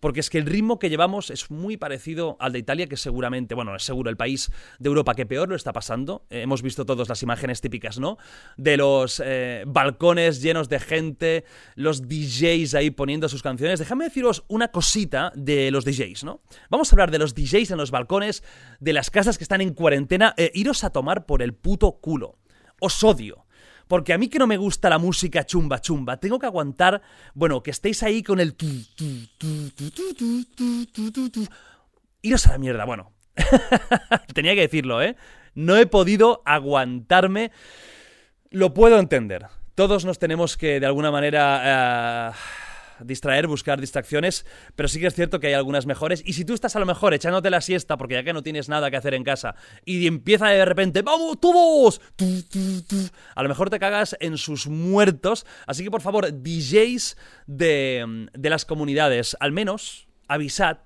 Porque es que el ritmo que llevamos es muy parecido al de Italia, que seguramente, bueno, es seguro el país de Europa que peor lo está pasando. Eh, hemos visto todas las imágenes típicas, ¿no? De los eh, balcones llenos de gente, los DJs ahí poniendo sus canciones. Déjame deciros una cosita de los DJs, ¿no? Vamos a hablar de los DJs en los balcones, de las casas que están en cuarentena. Eh, iros a tomar por el puto culo. Os odio. Porque a mí que no me gusta la música chumba chumba, tengo que aguantar, bueno, que estéis ahí con el... Iros a la mierda, bueno. Tenía que decirlo, ¿eh? No he podido aguantarme. Lo puedo entender. Todos nos tenemos que, de alguna manera... Uh distraer, buscar distracciones, pero sí que es cierto que hay algunas mejores. Y si tú estás a lo mejor echándote la siesta porque ya que no tienes nada que hacer en casa y empieza de repente, ¡vamos todos! A lo mejor te cagas en sus muertos. Así que por favor, DJs de, de las comunidades, al menos avisad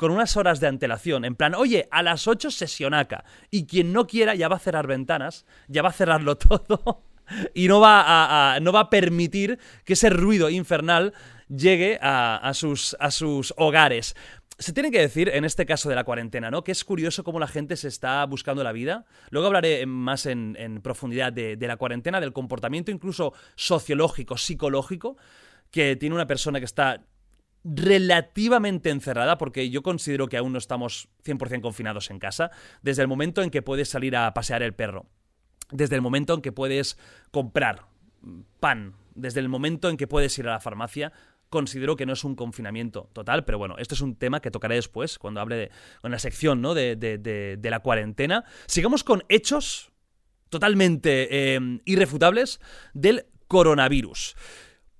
con unas horas de antelación, en plan, oye, a las 8 sesionaca, y quien no quiera ya va a cerrar ventanas, ya va a cerrarlo *laughs* todo, y no va a, no va a permitir que ese ruido infernal llegue a, sus, hogares. Se tiene que decir, en este caso de la cuarentena, ¿no? Que es curioso cómo la gente se está buscando la vida. Luego hablaré más en, profundidad de, de, la cuarentena, del comportamiento incluso sociológico, psicológico, que tiene una persona que está relativamente encerrada, porque yo considero que aún no estamos 100% confinados en casa, desde el momento en que puedes salir a pasear el perro, desde el momento en que puedes comprar pan, desde el momento en que puedes ir a la farmacia, considero que no es un confinamiento total, pero bueno, esto es un tema que tocaré después, cuando hable de la sección ¿no? de, de, la cuarentena. Sigamos con hechos totalmente em, irrefutables del coronavirus.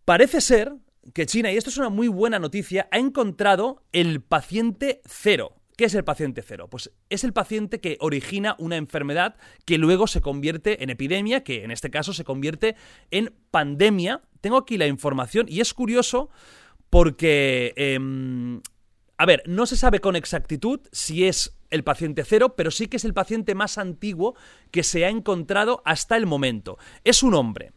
Parece ser que China, y esto es una muy buena noticia, ha encontrado el paciente cero. ¿Qué es el paciente cero? Pues es el paciente que origina una enfermedad que luego se convierte en epidemia, que en este caso se convierte en pandemia. Tengo aquí la información y es curioso porque... Em, a ver, no se sabe con exactitud si es el paciente cero, pero sí que es el paciente más antiguo que se ha encontrado hasta el momento. Es un hombre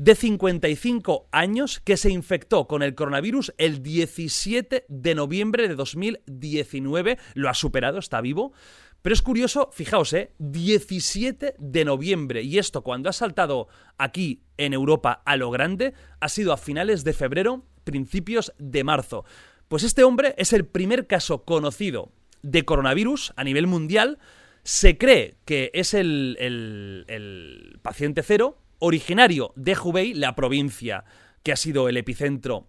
de 55 años que se infectó con el coronavirus el 17 de noviembre de 2019. Lo ha superado, está vivo. Pero es curioso, fijaos, ¿eh? 17 de noviembre. Y esto cuando ha saltado aquí en Europa a lo grande, ha sido a finales de febrero, principios de marzo. Pues este hombre es el primer caso conocido de coronavirus a nivel mundial. Se cree que es el, el, el paciente cero, originario de Hubei, la provincia que ha sido el epicentro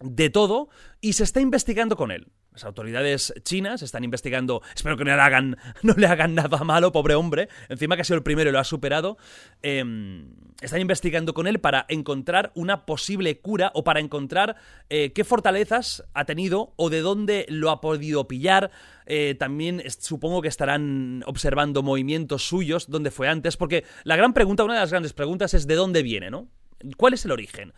de todo, y se está investigando con él. Las autoridades chinas están investigando, espero que no le hagan, *laughs* no le hagan nada malo, pobre hombre, encima que ha sido el primero y lo ha superado, em, están investigando con él para encontrar una posible cura o para encontrar eh, qué fortalezas ha tenido o de dónde lo ha podido pillar. Eh, también supongo que estarán observando movimientos suyos, dónde fue antes, porque la gran pregunta, una de las grandes preguntas es de dónde viene, ¿no? ¿Cuál es el origen?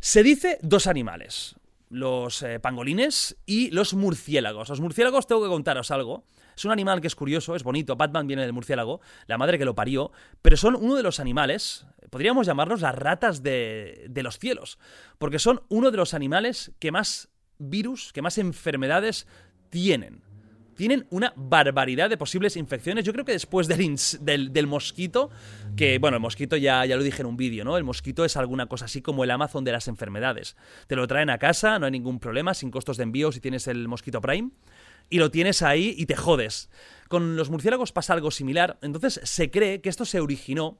Se dice dos animales los eh, pangolines y los murciélagos. Los murciélagos tengo que contaros algo. Es un animal que es curioso, es bonito. Batman viene del murciélago, la madre que lo parió, pero son uno de los animales, podríamos llamarlos las ratas de, de los cielos, porque son uno de los animales que más virus, que más enfermedades tienen tienen una barbaridad de posibles infecciones. Yo creo que después del, del, mosquito, que bueno, el mosquito ya, ya lo dije en un vídeo, ¿no? El mosquito es alguna cosa así como el Amazon de las enfermedades. Te lo traen a casa, no hay ningún problema, sin costos de envío si tienes el mosquito Prime. Y lo tienes ahí y te jodes. Con los murciélagos pasa algo similar. Entonces se cree que esto se originó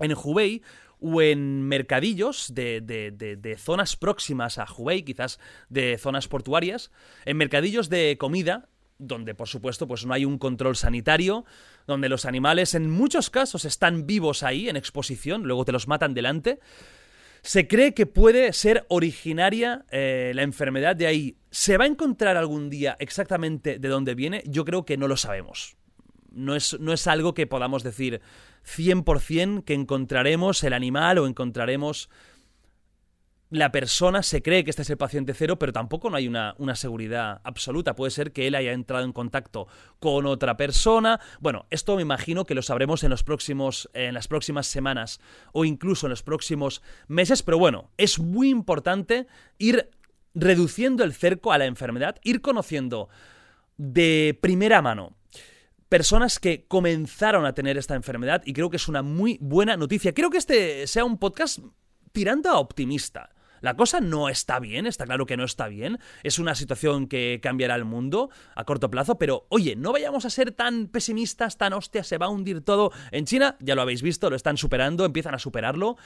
en Hubei o en mercadillos de, de, de, zonas próximas a Hubei, quizás de zonas portuarias, en mercadillos de comida donde por supuesto pues no hay un control sanitario, donde los animales en muchos casos están vivos ahí en exposición, luego te los matan delante. Se cree que puede ser originaria eh, la enfermedad de ahí. ¿Se va a encontrar algún día exactamente de dónde viene? Yo creo que no lo sabemos. No es, no es algo que podamos decir 100% que encontraremos el animal o encontraremos la persona se cree que este es el paciente cero, pero tampoco no hay una, seguridad absoluta. Puede ser que él haya entrado en contacto con otra persona. Bueno, esto me imagino que lo sabremos en, los próximos, en las próximas semanas o incluso en los próximos meses, pero bueno, es muy importante ir reduciendo el cerco a la enfermedad, ir conociendo de primera mano personas que comenzaron a tener esta enfermedad y creo que es una muy buena noticia. Creo que este sea un podcast tirando a optimista. La cosa no está bien, está claro que no está bien, es una situación que cambiará el mundo a corto plazo, pero oye, no vayamos a ser tan pesimistas, tan hostia, se va a hundir todo. En China, ya lo habéis visto, lo están superando, empiezan a superarlo.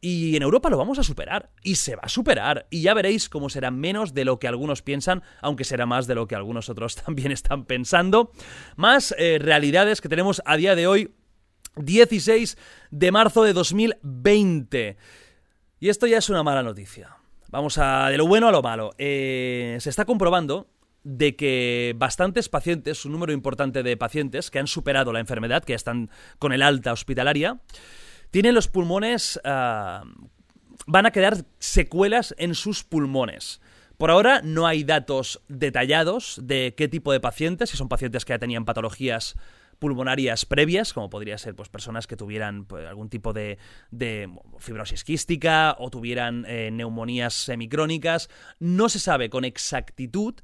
Y en Europa lo vamos a superar. Y se va a superar. Y ya veréis cómo será menos de lo que algunos piensan, aunque será más de lo que algunos otros *laughs* también están pensando. Más eh, realidades que tenemos a día de hoy, 16 de marzo de 2020. Y esto ya es una mala noticia. Vamos a de lo bueno a lo malo. Eh, se está comprobando de que bastantes pacientes, un número importante de pacientes que han superado la enfermedad, que están con el alta hospitalaria, tienen los pulmones, ah, van a quedar secuelas en sus pulmones. Por ahora no hay datos detallados de qué tipo de pacientes, si son pacientes que ya tenían patologías pulmonarias previas, como podría ser pues, personas que tuvieran pues, algún tipo de, fibrosis quística o tuvieran eh, neumonías semicrónicas. No se sabe con exactitud,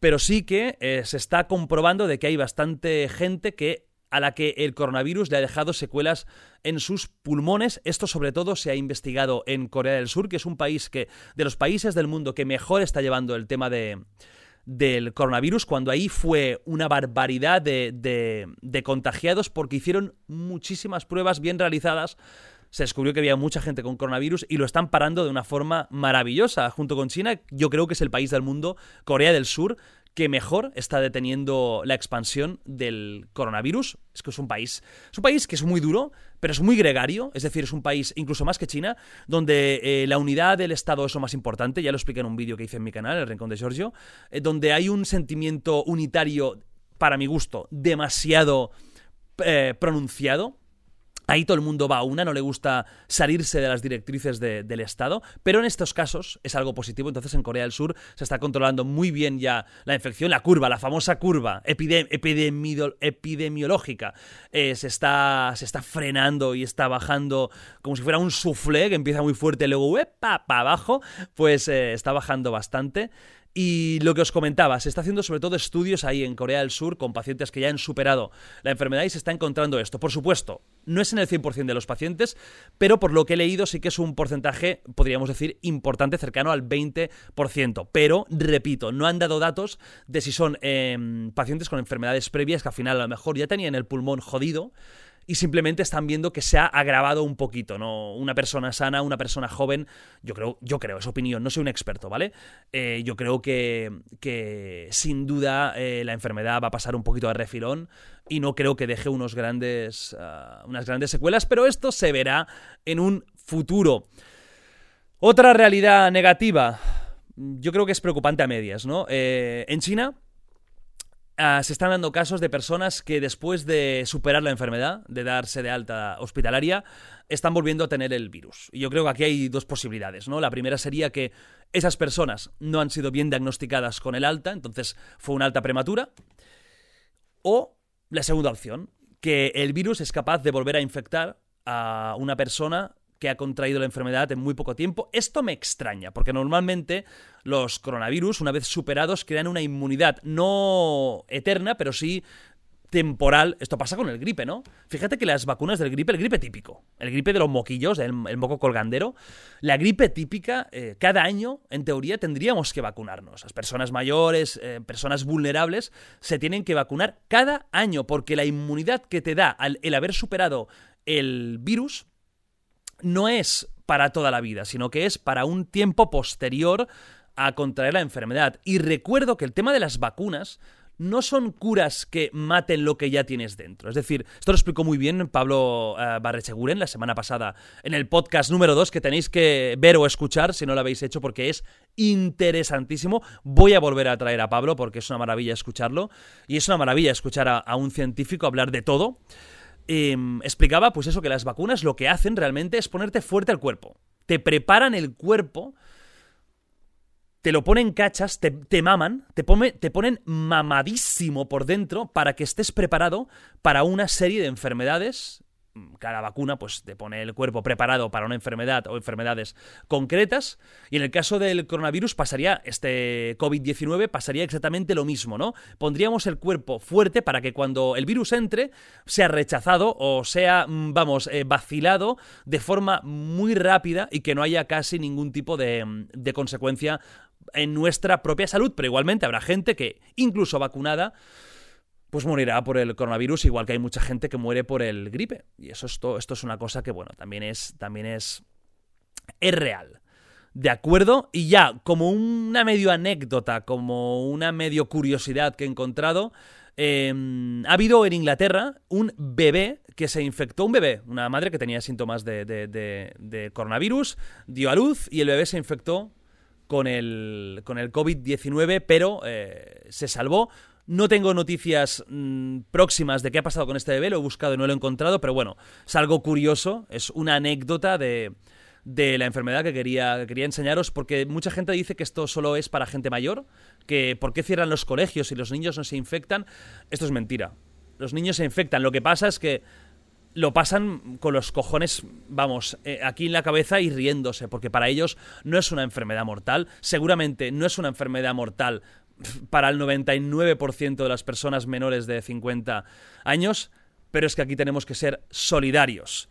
pero sí que eh, se está comprobando de que hay bastante gente que a la que el coronavirus le ha dejado secuelas en sus pulmones. Esto sobre todo se ha investigado en Corea del Sur, que es un país que, de los países del mundo que mejor está llevando el tema de, del coronavirus, cuando ahí fue una barbaridad de, de, de contagiados porque hicieron muchísimas pruebas bien realizadas se descubrió que había mucha gente con coronavirus y lo están parando de una forma maravillosa. Junto con China, yo creo que es el país del mundo, Corea del Sur, que mejor está deteniendo la expansión del coronavirus. Es que es un país, es un país que es muy duro, pero es muy gregario, es decir, es un país incluso más que China, donde eh, la unidad del Estado es lo más importante, ya lo expliqué en un vídeo que hice en mi canal, El Rincón de Giorgio, eh, donde hay un sentimiento unitario, para mi gusto, demasiado eh, pronunciado Ahí todo el mundo va a una, no le gusta salirse de las directrices del Estado, pero en estos casos es algo positivo. Entonces en Corea del Sur se está controlando muy bien ya la infección, la curva, la famosa curva epidemiológica. Eh, se, está, se está frenando y está bajando como si fuera un soufflé que empieza muy fuerte y luego para abajo, pues eh, está bajando bastante. Y lo que os comentaba, se está haciendo sobre todo estudios ahí en Corea del Sur con pacientes que ya han superado la enfermedad y se está encontrando esto. Por supuesto, no es en el 100% de los pacientes, pero por lo que he leído sí que es un porcentaje, podríamos decir, importante, cercano al 20%. Pero, repito, no han dado datos de si son em, pacientes con enfermedades previas que al final a lo mejor ya tenían el pulmón jodido y simplemente están viendo que se ha agravado un poquito, ¿no? Una persona sana, una persona joven, yo creo, yo creo, es opinión, no soy un experto, ¿vale? Eh, yo creo que, que sin duda eh, la enfermedad va a pasar un poquito de refilón y no creo que deje unos grandes, ah, unas grandes secuelas, pero esto se verá en un futuro. Otra realidad negativa, yo creo que es preocupante a medias, ¿no? Eh, en China Ah, se están dando casos de personas que después de superar la enfermedad, de darse de alta hospitalaria, están volviendo a tener el virus. Y yo creo que aquí hay dos posibilidades, ¿no? La primera sería que esas personas no han sido bien diagnosticadas con el alta, entonces fue una alta prematura. O la segunda opción, que el virus es capaz de volver a infectar a una persona que ha contraído la enfermedad en muy poco tiempo. Esto me extraña, porque normalmente los coronavirus, una vez superados, crean una inmunidad no eterna, pero sí temporal. Esto pasa con el gripe, ¿no? Fíjate que las vacunas del gripe, el gripe típico, el gripe de los moquillos, el, moco colgandero, la gripe típica, eh, cada año, en teoría, tendríamos que vacunarnos. Las personas mayores, eh, personas vulnerables, se tienen que vacunar cada año, porque la inmunidad que te da el haber superado el virus no es para toda la vida, sino que es para un tiempo posterior a contraer la enfermedad. Y recuerdo que el tema de las vacunas no son curas que maten lo que ya tienes dentro. Es decir, esto lo explicó muy bien Pablo uh, Barrecheguren la semana pasada en el podcast número 2 que tenéis que ver o escuchar si no lo habéis hecho porque es interesantísimo. Voy a volver a traer a Pablo porque es una maravilla escucharlo y es una maravilla escuchar a un científico hablar de todo. Em, explicaba pues eso, que las vacunas lo que hacen realmente es ponerte fuerte al cuerpo. Te preparan el cuerpo, te lo ponen cachas, te, te maman, te, te ponen mamadísimo por dentro para que estés preparado para una serie de enfermedades cada vacuna pues te pone el cuerpo preparado para una enfermedad o enfermedades concretas y en el caso del coronavirus pasaría este COVID-19 pasaría exactamente lo mismo, ¿no? Pondríamos el cuerpo fuerte para que cuando el virus entre sea rechazado o sea, mm, vamos, eh, vacilado de forma muy rápida y que no haya casi ningún tipo de, mm, de consecuencia en nuestra propia salud, pero igualmente habrá gente que incluso vacunada pues morirá por el coronavirus, igual que hay mucha gente que muere por el gripe. Y eso esto, esto es una cosa que, bueno, también es, también es, es real. ¿De acuerdo? Y ya, como una medio anécdota, como una medio curiosidad que he encontrado, em, ha habido en Inglaterra un bebé que se infectó, un bebé, una madre que tenía síntomas de, de, coronavirus, dio a luz y el bebé se infectó con el, con el COVID-19, pero eh, se salvó. No tengo noticias mm, próximas de qué ha pasado con este bebé, lo he buscado y no lo he encontrado, pero bueno, es algo curioso, es una anécdota de, de la enfermedad que quería, enseñaros, porque mucha gente dice que esto solo es para gente mayor, que por qué cierran los colegios y los niños no se infectan. Esto es mentira. Los niños se infectan. Lo que pasa es que lo pasan con los cojones, vamos, eh, aquí en la cabeza y riéndose, porque para ellos no es una enfermedad mortal, seguramente no es una enfermedad mortal para el 99% de las personas menores de 50 años, pero es que aquí tenemos que ser solidarios.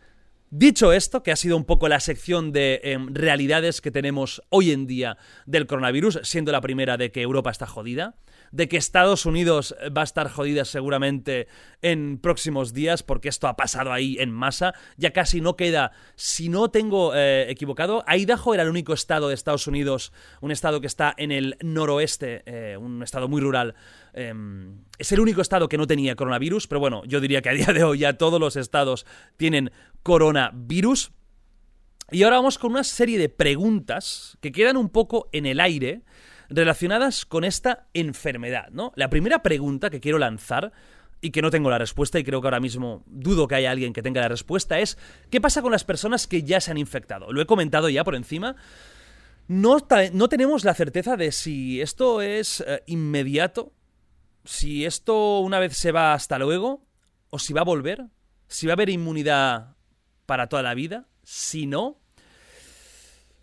Dicho esto, que ha sido un poco la sección de em, realidades que tenemos hoy en día del coronavirus, siendo la primera de que Europa está jodida, de que Estados Unidos va a estar jodida seguramente en próximos días, porque esto ha pasado ahí en masa, ya casi no queda, si no tengo eh, equivocado, Idaho era el único estado de Estados Unidos, un estado que está en el noroeste, eh, un estado muy rural, em, es el único estado que no tenía coronavirus, pero bueno, yo diría que a día de hoy ya todos los estados tienen coronavirus. Y ahora vamos con una serie de preguntas que quedan un poco en el aire relacionadas con esta enfermedad, ¿no? La primera pregunta que quiero lanzar y que no tengo la respuesta y creo que ahora mismo dudo que haya alguien que tenga la respuesta es ¿qué pasa con las personas que ya se han infectado? Lo he comentado ya por encima. No, no tenemos la certeza de si esto es eh, inmediato, si esto una vez se va hasta luego, o si va a volver, si va a haber inmunidad para toda la vida? Si no,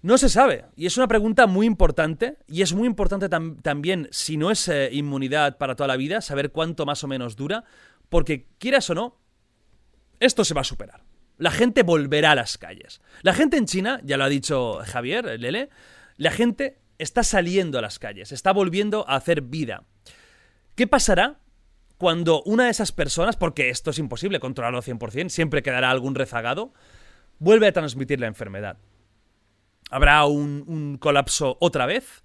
no se sabe. Y es una pregunta muy importante. Y es muy importante también, si no es eh, inmunidad para toda la vida, saber cuánto más o menos dura. Porque, quieras o no, esto se va a superar. La gente volverá a las calles. La gente en China, ya lo ha dicho Javier, Lele, la gente está saliendo a las calles, está volviendo a hacer vida. ¿Qué pasará cuando una de esas personas, porque esto es imposible controlarlo 100%, siempre quedará algún rezagado, vuelve a transmitir la enfermedad. ¿Habrá un, colapso otra vez?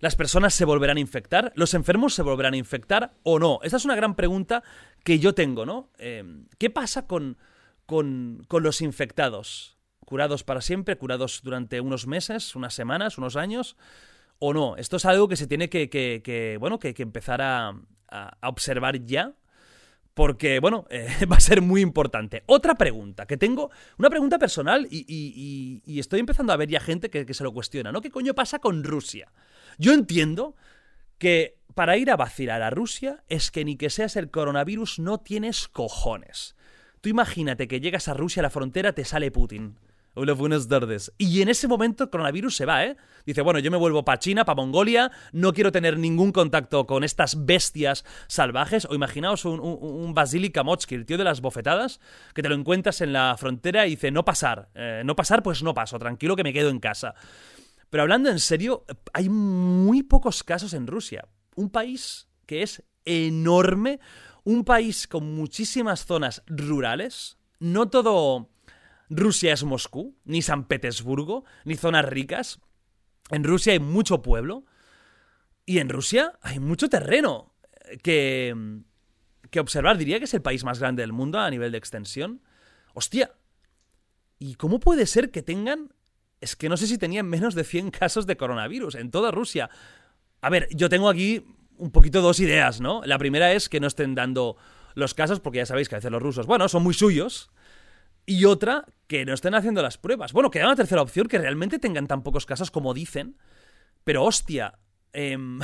¿Las personas se volverán a infectar? ¿Los enfermos se volverán a infectar o no? Esta es una gran pregunta que yo tengo, ¿no? Eh, ¿Qué pasa con, con, los infectados? ¿Curados para siempre? ¿Curados durante unos meses, unas semanas, unos años? ¿O no? Esto es algo que se tiene que, bueno, que, empezar a, observar ya, porque, bueno, eh, *laughs* va a ser muy importante. Otra pregunta que tengo, una pregunta personal y, estoy empezando a ver ya gente que, que, se lo cuestiona, ¿no? ¿Qué coño pasa con Rusia? Yo entiendo que para ir a vacilar a Rusia es que ni que seas el coronavirus no tienes cojones. Tú imagínate que llegas a Rusia a la frontera, te sale Putin. Hola, buenas tardes. Y en ese momento coronavirus se va, ¿eh? Dice, bueno, yo me vuelvo para China, para Mongolia, no quiero tener ningún contacto con estas bestias salvajes. O imaginaos un, un, Kamotsky, el tío de las bofetadas, que te lo encuentras en la frontera y dice, no pasar. Eh, no pasar, pues no paso, tranquilo que me quedo en casa. Pero hablando en serio, hay muy pocos casos en Rusia. Un país que es enorme, un país con muchísimas zonas rurales, no todo Rusia es Moscú, ni San Petersburgo, ni zonas ricas. En Rusia hay mucho pueblo. Y en Rusia hay mucho terreno que, que observar. Diría que es el país más grande del mundo a nivel de extensión. Hostia. ¿Y cómo puede ser que tengan... Es que no sé si tenían menos de 100 casos de coronavirus en toda Rusia. A ver, yo tengo aquí un poquito dos ideas, ¿no? La primera es que no estén dando los casos, porque ya sabéis que a veces los rusos, bueno, son muy suyos, y otra, que no estén haciendo las pruebas. Bueno, queda una tercera opción, que realmente tengan tan pocos casos como dicen. Pero hostia, em,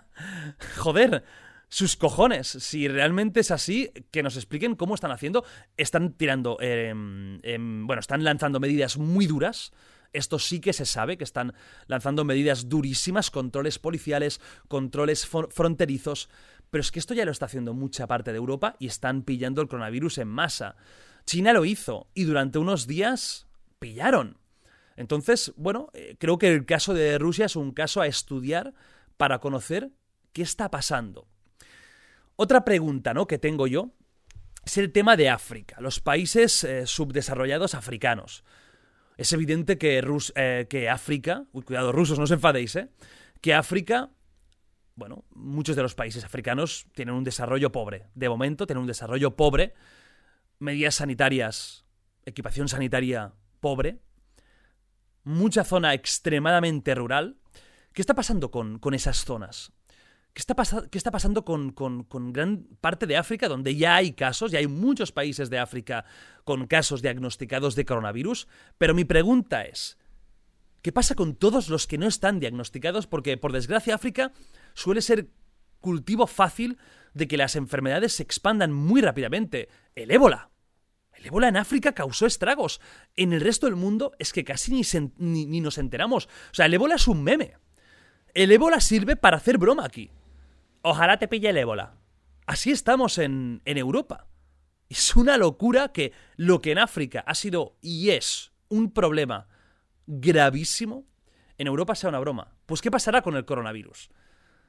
*laughs* joder, sus cojones. Si realmente es así, que nos expliquen cómo están haciendo. Están tirando, em, em, bueno, están lanzando medidas muy duras. Esto sí que se sabe, que están lanzando medidas durísimas, controles policiales, controles fronterizos. Pero es que esto ya lo está haciendo mucha parte de Europa y están pillando el coronavirus en masa. China lo hizo y durante unos días pillaron. Entonces, bueno, eh, creo que el caso de Rusia es un caso a estudiar para conocer qué está pasando. Otra pregunta, ¿no? que tengo yo es el tema de África, los países eh, subdesarrollados africanos. Es evidente que, eh, que África, uy, cuidado, rusos, no os enfadéis, ¿eh? Que África, bueno, muchos de los países africanos tienen un desarrollo pobre. De momento, tienen un desarrollo pobre medidas sanitarias, equipación sanitaria pobre, mucha zona extremadamente rural. ¿Qué está pasando con, esas zonas? ¿Qué está, pasando con, con, gran parte de África, donde ya hay casos, ya hay muchos países de África con casos diagnosticados de coronavirus? Pero mi pregunta es, ¿qué pasa con todos los que no están diagnosticados? Porque, por desgracia, África suele ser cultivo fácil de que las enfermedades se expandan muy rápidamente. El ébola. El ébola en África causó estragos. En el resto del mundo es que casi ni, ni, nos enteramos. O sea, el ébola es un meme. El ébola sirve para hacer broma aquí. Ojalá te pille el ébola. Así estamos en, en Europa. Es una locura que lo que en África ha sido y es un problema gravísimo, en Europa sea una broma. Pues ¿qué pasará con el coronavirus?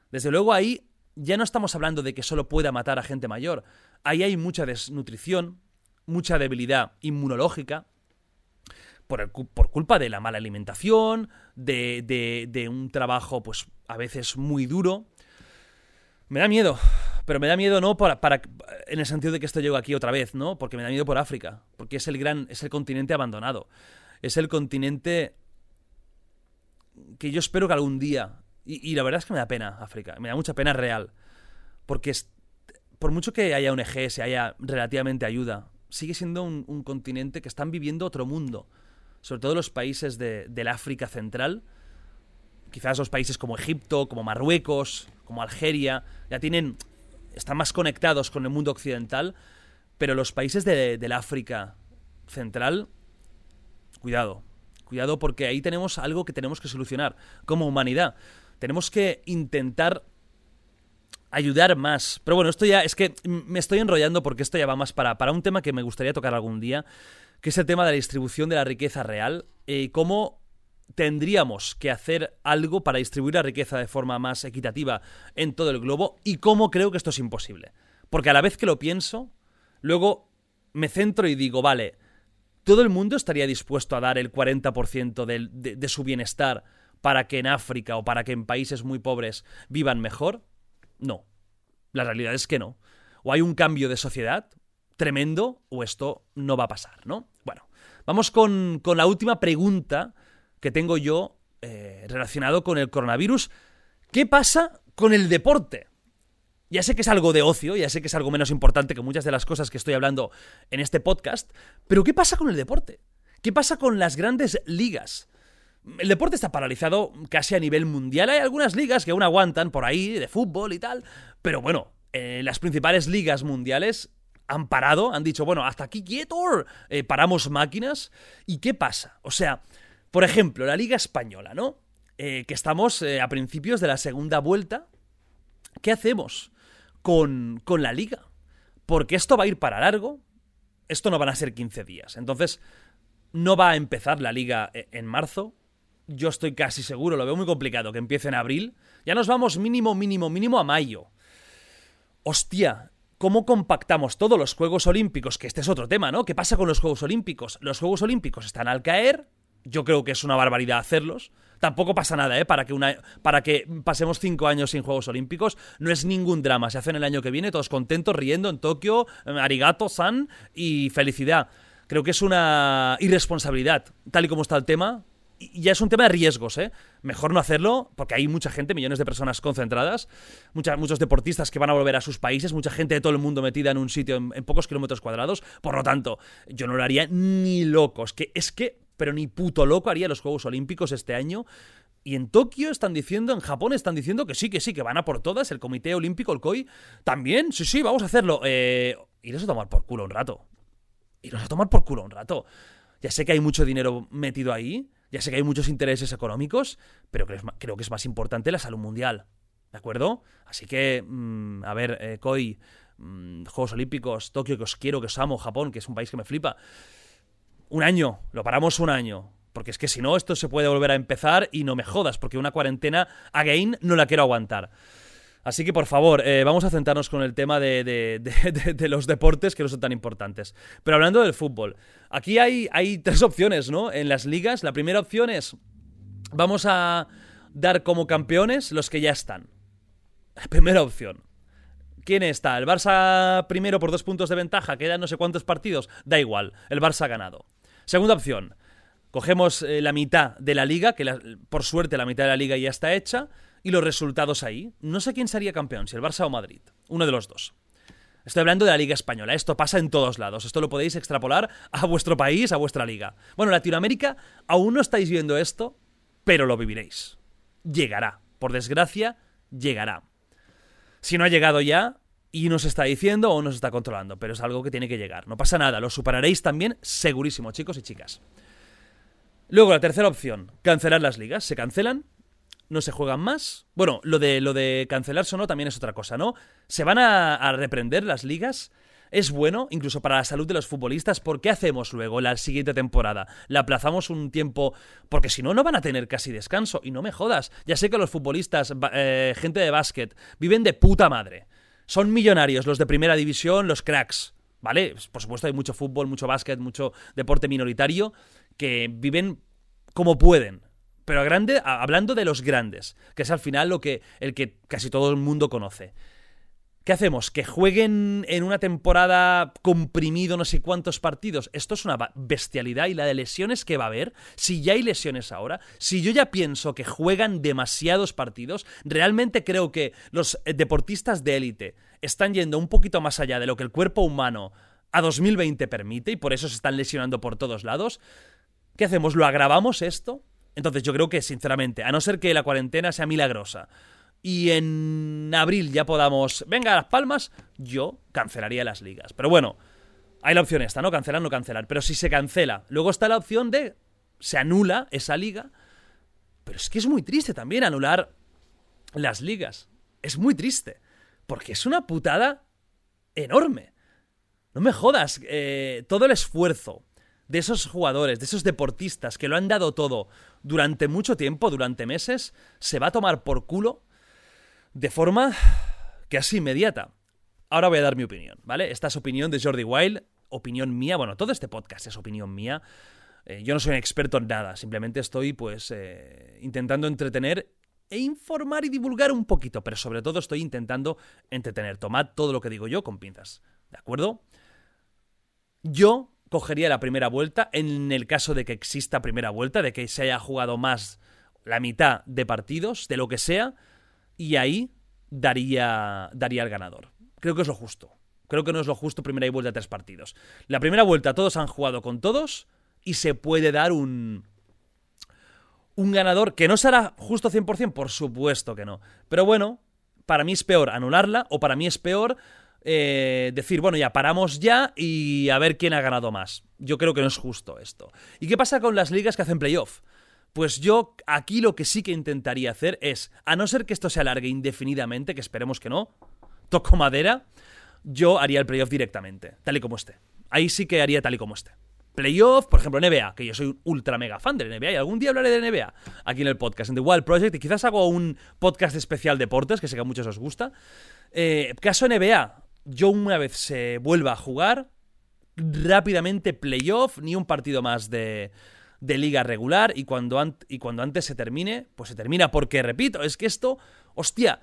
Desde luego ahí ya no estamos hablando de que solo pueda matar a gente mayor. Ahí hay mucha desnutrición, mucha debilidad inmunológica, por, culpa de la mala alimentación, de, un trabajo pues a veces muy duro. Me da miedo, pero me da miedo no para, en el sentido de que esto llego aquí otra vez, ¿no? Porque me da miedo por África, porque es el gran es el continente abandonado. Es el continente que yo espero que algún día y, la verdad es que me da pena África, me da mucha pena real, porque es, por mucho que haya un se haya relativamente ayuda, sigue siendo un, un, continente que están viviendo otro mundo, sobre todo los países de, del África central, quizás los países como Egipto, como Marruecos, como Algeria, ya tienen, están más conectados con el mundo occidental, pero los países de, del África central, cuidado, cuidado porque ahí tenemos algo que tenemos que solucionar como humanidad. Tenemos que intentar ayudar más. Pero bueno, esto ya es que me estoy enrollando porque esto ya va más para, para un tema que me gustaría tocar algún día, que es el tema de la distribución de la riqueza real y eh, cómo tendríamos que hacer algo para distribuir la riqueza de forma más equitativa en todo el globo y cómo creo que esto es imposible. Porque a la vez que lo pienso, luego me centro y digo, vale, ¿todo el mundo estaría dispuesto a dar el 40% de, de, de su bienestar para que en África o para que en países muy pobres vivan mejor? No. La realidad es que no. O hay un cambio de sociedad tremendo o esto no va a pasar, ¿no? Bueno, vamos con, con la última pregunta que tengo yo eh, relacionado con el coronavirus. ¿Qué pasa con el deporte? Ya sé que es algo de ocio, ya sé que es algo menos importante que muchas de las cosas que estoy hablando en este podcast, pero ¿qué pasa con el deporte? ¿Qué pasa con las grandes ligas? El deporte está paralizado casi a nivel mundial. Hay algunas ligas que aún aguantan por ahí, de fútbol y tal, pero bueno, eh, las principales ligas mundiales han parado, han dicho, bueno, hasta aquí quieto, eh, paramos máquinas. ¿Y qué pasa? O sea, por ejemplo, la Liga Española, ¿no? Eh, que estamos a principios de la segunda vuelta. ¿Qué hacemos con, con la Liga? Porque esto va a ir para largo. Esto no van a ser 15 días. Entonces, no va a empezar la Liga en marzo. Yo estoy casi seguro, lo veo muy complicado, que empiece en abril. Ya nos vamos mínimo, mínimo, mínimo a mayo. Hostia, ¿Cómo compactamos todos los Juegos Olímpicos? Que este es otro tema, ¿no? ¿Qué pasa con los Juegos Olímpicos? Los Juegos Olímpicos están al caer, yo creo que es una barbaridad hacerlos. Tampoco pasa nada, ¿eh? Para que, una, para que pasemos cinco años sin Juegos Olímpicos. No es ningún drama. Se hacen el año que viene, todos contentos, riendo en Tokio, eh, arigato, san, y felicidad. Creo que es una irresponsabilidad, tal y como está el tema. Y ya es un tema de riesgos, ¿eh? Mejor no hacerlo, porque hay mucha gente, millones de personas concentradas, muchos deportistas que van a volver a sus países, mucha gente de todo el mundo metida en un sitio en, en pocos kilómetros cuadrados. Por lo tanto, yo no lo haría ni locos. Que es que pero ni puto loco haría los Juegos Olímpicos este año. Y en Tokio están diciendo, en Japón están diciendo que sí, que sí, que van a por todas. El Comité Olímpico, el COI, también, sí, sí, vamos a hacerlo. Eh, iros a tomar por culo un rato. Iros a tomar por culo un rato. Ya sé que hay mucho dinero metido ahí, ya sé que hay muchos intereses económicos, pero creo, que es más importante la salud mundial. ¿De acuerdo? Así que, mmm, a ver, eh, COI, mmm, Juegos Olímpicos, Tokio, que os quiero, que os amo, Japón, que es un país que me flipa un año, lo paramos un año. Porque es que si no, esto se puede volver a empezar y no me jodas, porque una cuarentena, again, no la quiero aguantar. Así que, por favor, eh, vamos a centrarnos con el tema de, los deportes que no son tan importantes. Pero hablando del fútbol, aquí hay, tres opciones, ¿no? En las ligas. La primera opción es, vamos a dar como campeones los que ya están. *laughs* Primera opción. ¿Quién está? ¿El Barça primero por dos puntos de ventaja? Quedan no sé cuántos partidos. Da igual, el Barça ha ganado. Segunda opción. Cogemos eh, la mitad de la liga, que por suerte la mitad de la liga ya está hecha, y los resultados ahí. No sé quién sería campeón, si el Barça o Madrid. Uno de los dos. Estoy hablando de la Liga Española. Esto pasa en todos lados. Esto lo podéis extrapolar a vuestro país, a vuestra liga. Bueno, Latinoamérica aún no estáis viendo esto, pero lo viviréis. Llegará. Por desgracia, llegará. Si no ha llegado ya, y nos está diciendo o nos está controlando, pero es algo que tiene que llegar. No pasa nada, lo superaréis también segurísimo, chicos y chicas. Luego, la tercera opción, cancelar las ligas. Se cancelan, no se juegan más. Bueno, lo de, lo de cancelarse o no también es otra cosa, ¿no? Se van a, a reprender las ligas. es bueno, incluso para la salud de los futbolistas, ¿por qué hacemos luego la siguiente temporada? La aplazamos un tiempo, porque si no, no van a tener casi descanso. Y no me jodas, ya sé que los futbolistas, eh, gente de básquet, viven de puta madre. Son millonarios los de primera división, los cracks. ¿Vale? Por supuesto hay mucho fútbol, mucho básquet, mucho deporte minoritario que viven como pueden. Pero grande, hablando de los grandes, que es al final lo que el que casi todo el mundo conoce. ¿Qué hacemos? ¿Que jueguen en una temporada comprimido no sé cuántos partidos? Esto es una bestialidad y la de lesiones que va a haber, si ya hay lesiones ahora, si yo ya pienso que juegan demasiados partidos, realmente creo que los eh, deportistas de élite están yendo un poquito más allá de lo que el cuerpo humano a 2020 permite y por eso se están lesionando por todos lados. ¿Qué hacemos? ¿Lo agravamos esto? Entonces yo creo que, sinceramente, a no ser que la cuarentena sea milagrosa, y en abril ya podamos, venga, a las palmas, yo cancelaría las ligas. Pero bueno, hay la opción esta, ¿no? Cancelar, no cancelar. Pero si se cancela, luego está la opción de se anula esa liga. Pero es que es muy triste también anular las ligas. Es muy triste. Porque es una putada enorme. No me jodas, eh, todo el esfuerzo de esos jugadores, de esos deportistas que lo han dado todo durante mucho tiempo, durante meses, se va a tomar por culo de forma casi inmediata. Ahora voy a dar mi opinión, ¿vale? Esta es opinión de Jordi Wild, opinión mía, bueno, todo este podcast es opinión mía. Eh, yo no soy un experto en nada, simplemente estoy pues eh, intentando entretener e informar y divulgar un poquito, pero sobre todo estoy intentando entretener. Tomad todo lo que digo yo con pinzas, ¿de acuerdo? Yo cogería la primera vuelta en el caso de que exista primera vuelta, de que se haya jugado más la mitad de partidos, de lo que sea, y ahí daría, daría el ganador. Creo que es lo justo. Creo que no es lo justo primera y vuelta de tres partidos. La primera vuelta todos han jugado con todos y se puede dar un... Un ganador que no será justo 100%, por supuesto que no. Pero bueno, para mí es peor anularla o para mí es peor eh, decir, bueno, ya paramos ya y a ver quién ha ganado más. Yo creo que no es justo esto. ¿Y qué pasa con las ligas que hacen playoff? Pues yo aquí lo que sí que intentaría hacer es, a no ser que esto se alargue indefinidamente, que esperemos que no, toco madera, yo haría el playoff directamente, tal y como esté. Ahí sí que haría tal y como esté. Playoff, por ejemplo, NBA, que yo soy un ultra mega fan de NBA y algún día hablaré de NBA aquí en el podcast, en The Wild Project, y quizás hago un podcast especial deportes, que sé que a muchos os gusta. Eh, caso NBA, yo una vez se vuelva a jugar, rápidamente playoff, ni un partido más de, liga regular y cuando, y cuando antes se termine, pues se termina. Porque, repito, es que esto, hostia,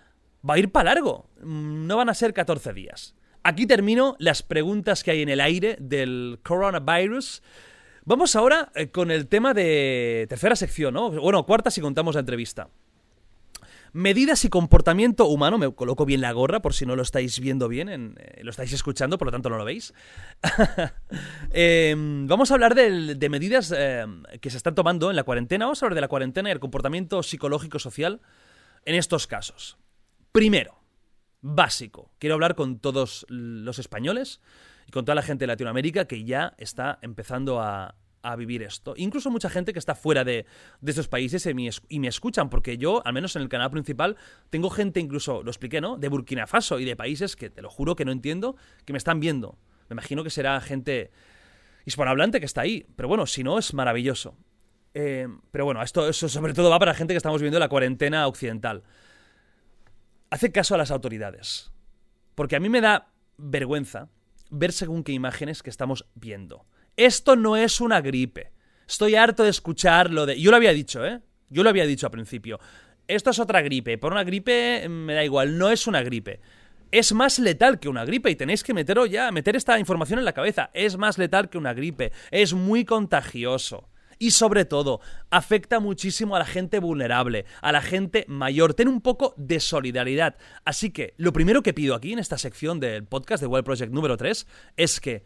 va a ir para largo. Mm, no van a ser 14 días. Aquí termino las preguntas que hay en el aire del coronavirus. Vamos ahora eh, con el tema de tercera sección, ¿no? Bueno, cuarta si contamos la entrevista. Medidas y comportamiento humano, me coloco bien la gorra por si no lo estáis viendo bien, eh, lo estáis escuchando, por lo tanto no lo veis. *laughs* Em, vamos a hablar de, medidas em, que se están tomando en la cuarentena, vamos a hablar de la cuarentena y el comportamiento psicológico-social en estos casos. Primero, básico, quiero hablar con todos los españoles y con toda la gente de Latinoamérica que ya está empezando a, a vivir esto. Incluso mucha gente que está fuera de, de estos países y me, escuchan, porque yo, al menos en el canal principal, tengo gente incluso, lo expliqué, ¿no? De Burkina Faso y de países que te lo juro que no entiendo, que me están viendo. Me imagino que será gente hispanohablante que está ahí, pero bueno, si no, es maravilloso. Eh, pero bueno, esto eso sobre todo va para gente que estamos viendo la cuarentena occidental. Hace caso a las autoridades. Porque a mí me da vergüenza ver según qué imágenes que estamos viendo. Esto no es una gripe. Estoy harto de escuchar lo de... Yo lo había dicho, ¿eh? Yo lo había dicho al principio. Esto es otra gripe. Por una gripe mm, me da igual, no es una gripe. Es más letal que una gripe y tenéis que meterlo ya, meter esta información en la cabeza. Es más letal que una gripe. Es muy contagioso. Y sobre todo, afecta muchísimo a la gente vulnerable, a la gente mayor. Ten un poco de solidaridad. Así que, lo primero que pido aquí en esta sección del podcast de World Project número 3 es que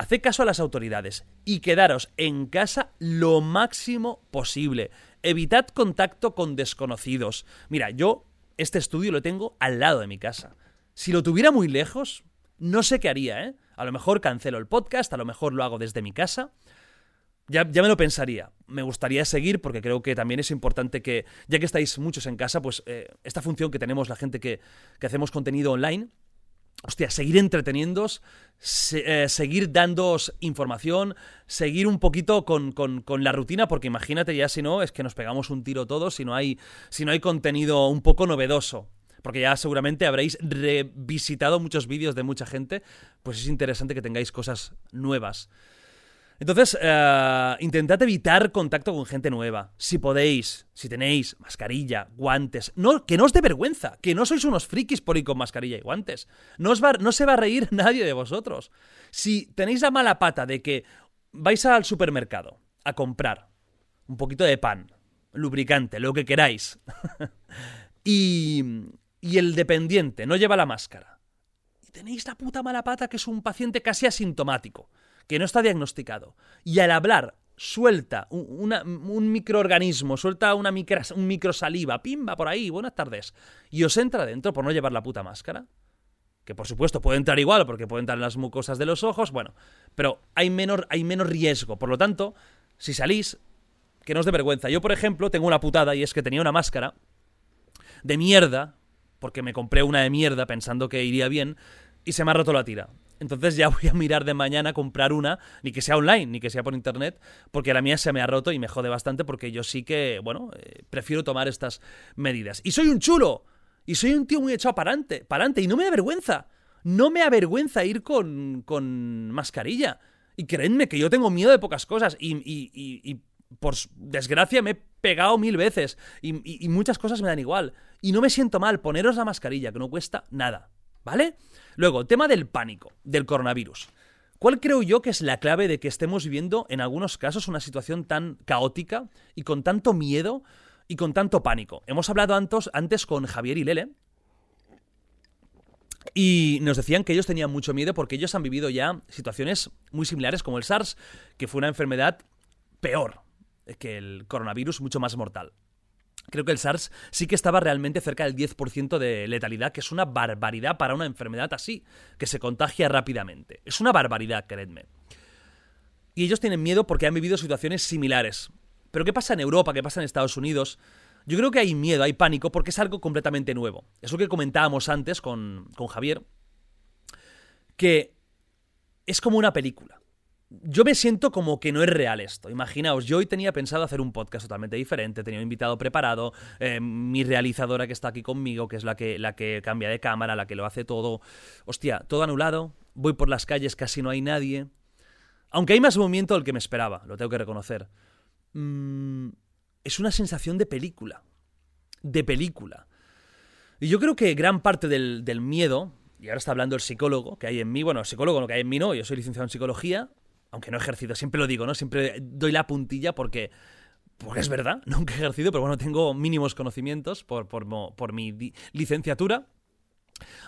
Haced caso a las autoridades y quedaros en casa lo máximo posible. Evitad contacto con desconocidos. Mira, yo este estudio lo tengo al lado de mi casa. Si lo tuviera muy lejos, no sé qué haría, ¿eh? A lo mejor cancelo el podcast, a lo mejor lo hago desde mi casa. Ya, ya, me lo pensaría. Me gustaría seguir porque creo que también es importante que, ya que estáis muchos en casa, pues eh, esta función que tenemos la gente que, que hacemos contenido online, hostia, seguir entreteniéndos, eh, seguir dándoos información, seguir un poquito con, con, con, la rutina, porque imagínate ya si no, es que nos pegamos un tiro todos si no hay, si no hay contenido un poco novedoso. Porque ya seguramente habréis revisitado muchos vídeos de mucha gente, pues es interesante que tengáis cosas nuevas. Entonces, eh, intentad evitar contacto con gente nueva. Si podéis, si tenéis mascarilla, guantes. No, que no os dé vergüenza, que no sois unos frikis por ir con mascarilla y guantes. No, os va, no se va a reír *laughs* nadie de vosotros. Si tenéis la mala pata de que vais al supermercado a comprar un poquito de pan, lubricante, lo que queráis, *laughs* y, y el dependiente no lleva la máscara, y tenéis la puta mala pata que es un paciente casi asintomático, que no está diagnosticado, y al hablar suelta un, microorganismo, suelta una micro, un microsaliva, pimba por ahí, buenas tardes, y os entra dentro por no llevar la puta máscara, que por supuesto puede entrar igual porque puede entrar en las mucosas de los ojos, bueno, pero hay menor, hay menos riesgo, por lo tanto, si salís, que no os dé vergüenza. Yo, por ejemplo, tengo una putada y es que tenía una máscara de mierda, porque me compré una de mierda pensando que iría bien, y se me ha roto la tira. Entonces ya *laughs* voy a mirar de mañana comprar una, ni que sea online, ni que sea por internet, porque la mía se me ha roto y me jode bastante porque yo sí que, bueno, eh, prefiero tomar estas medidas. Y soy un chulo, y soy un tío muy echado para adelante, y no me da vergüenza. No me avergüenza ir con, con mascarilla. Y creedme que yo tengo miedo de pocas cosas y, y, y, por desgracia me he pegado mil veces y, muchas cosas me dan igual. Y no me siento mal, poneros la mascarilla, que no cuesta nada. ¿Vale? Luego, tema del pánico, del coronavirus. ¿Cuál creo yo que es la clave de que estemos viviendo en algunos casos una situación tan caótica y con tanto miedo y con tanto pánico? Hemos hablado antes, antes con Javier y Lele y nos decían que ellos tenían mucho miedo porque ellos han vivido ya situaciones muy similares como el SARS, que fue una enfermedad peor que el coronavirus, mucho más mortal. Creo que el SARS sí que estaba realmente cerca del 10% de letalidad, que es una barbaridad para una enfermedad así, que se contagia rápidamente. Es una barbaridad, creedme. Y ellos tienen miedo porque han vivido situaciones similares. Pero ¿qué pasa en Europa? ¿Qué pasa en Estados Unidos? Yo creo que hay miedo, hay pánico, porque es algo completamente nuevo. Es lo que comentábamos antes con, con Javier, que es como una película yo me siento como que no es real esto. Imaginaos, yo hoy tenía pensado hacer un podcast totalmente diferente, tenía un invitado preparado, eh, mi realizadora que está aquí conmigo, que es la que, la que cambia de cámara, la que lo hace todo. Hostia, todo anulado, voy por las calles, casi no hay nadie. Aunque hay más movimiento del que me esperaba, lo tengo que reconocer. Mm, es una sensación de película. De película. Y yo creo que gran parte del, del miedo, y ahora está hablando el psicólogo que hay en mí, bueno, el psicólogo no que hay en mí no, yo soy licenciado en psicología, aunque no he ejercido, siempre lo digo, ¿no? Siempre doy la puntilla porque, porque es verdad, *laughs* nunca he ejercido, pero bueno, tengo mínimos conocimientos por, por, mi licenciatura.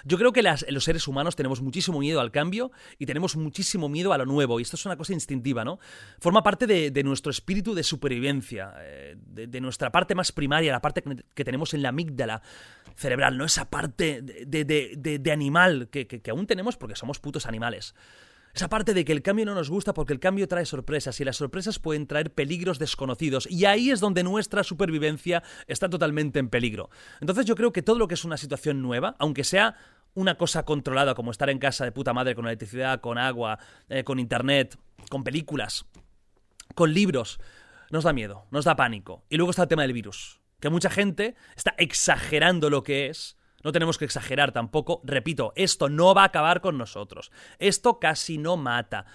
Yo creo que los seres humanos tenemos muchísimo miedo al cambio y tenemos muchísimo miedo a lo nuevo, y esto es una cosa instintiva, ¿no? Forma parte de, nuestro espíritu de supervivencia, eh, de, nuestra parte más primaria, la parte que, tenemos en la amígdala cerebral, ¿no? Esa parte de, animal que, que aún tenemos porque somos putos animales. Esa parte de que el cambio no nos gusta porque el cambio trae sorpresas y las sorpresas pueden traer peligros desconocidos y ahí es donde nuestra supervivencia está totalmente en peligro. Entonces yo creo que todo lo que es una situación nueva, aunque sea una cosa controlada como estar en casa de puta madre con electricidad, con agua, eh, con internet, con películas, con libros, nos da miedo, nos da pánico. Y luego está el tema del virus, que mucha gente está exagerando lo que es no tenemos que exagerar tampoco. Repito, esto no va a acabar con nosotros. Esto casi no mata.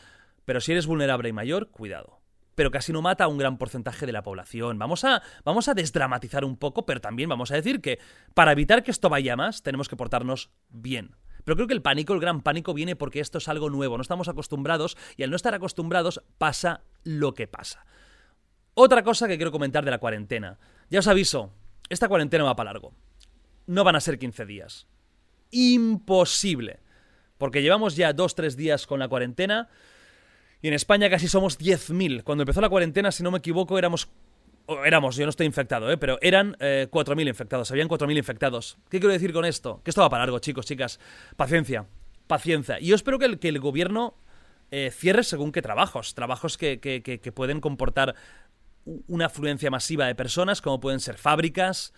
Pero si eres vulnerable y mayor, cuidado. Pero casi no mata a un gran porcentaje de la población. Vamos a, vamos a desdramatizar un poco, pero también vamos a decir que para evitar que esto vaya más, tenemos que portarnos bien. Pero creo que el pánico, el gran pánico, viene porque esto es algo nuevo. No estamos acostumbrados y al no estar acostumbrados pasa lo que pasa. Otra cosa que quiero comentar de la cuarentena. Ya os aviso, esta cuarentena va para largo no van a ser 15 días. Imposible. Porque llevamos ya 2-3 días con la cuarentena y en España casi somos 10.000. Cuando empezó la cuarentena, si no me equivoco, éramos... éramos, yo no estoy infectado, ¿eh? pero eran eh, 4.000 infectados, habían 4.000 infectados. ¿Qué quiero decir con esto? Que esto va para largo, chicos, chicas. Paciencia, paciencia. Y yo espero que el, que el gobierno eh, cierre según qué trabajos. Trabajos que, que, que pueden comportar una afluencia masiva de personas, como pueden ser fábricas,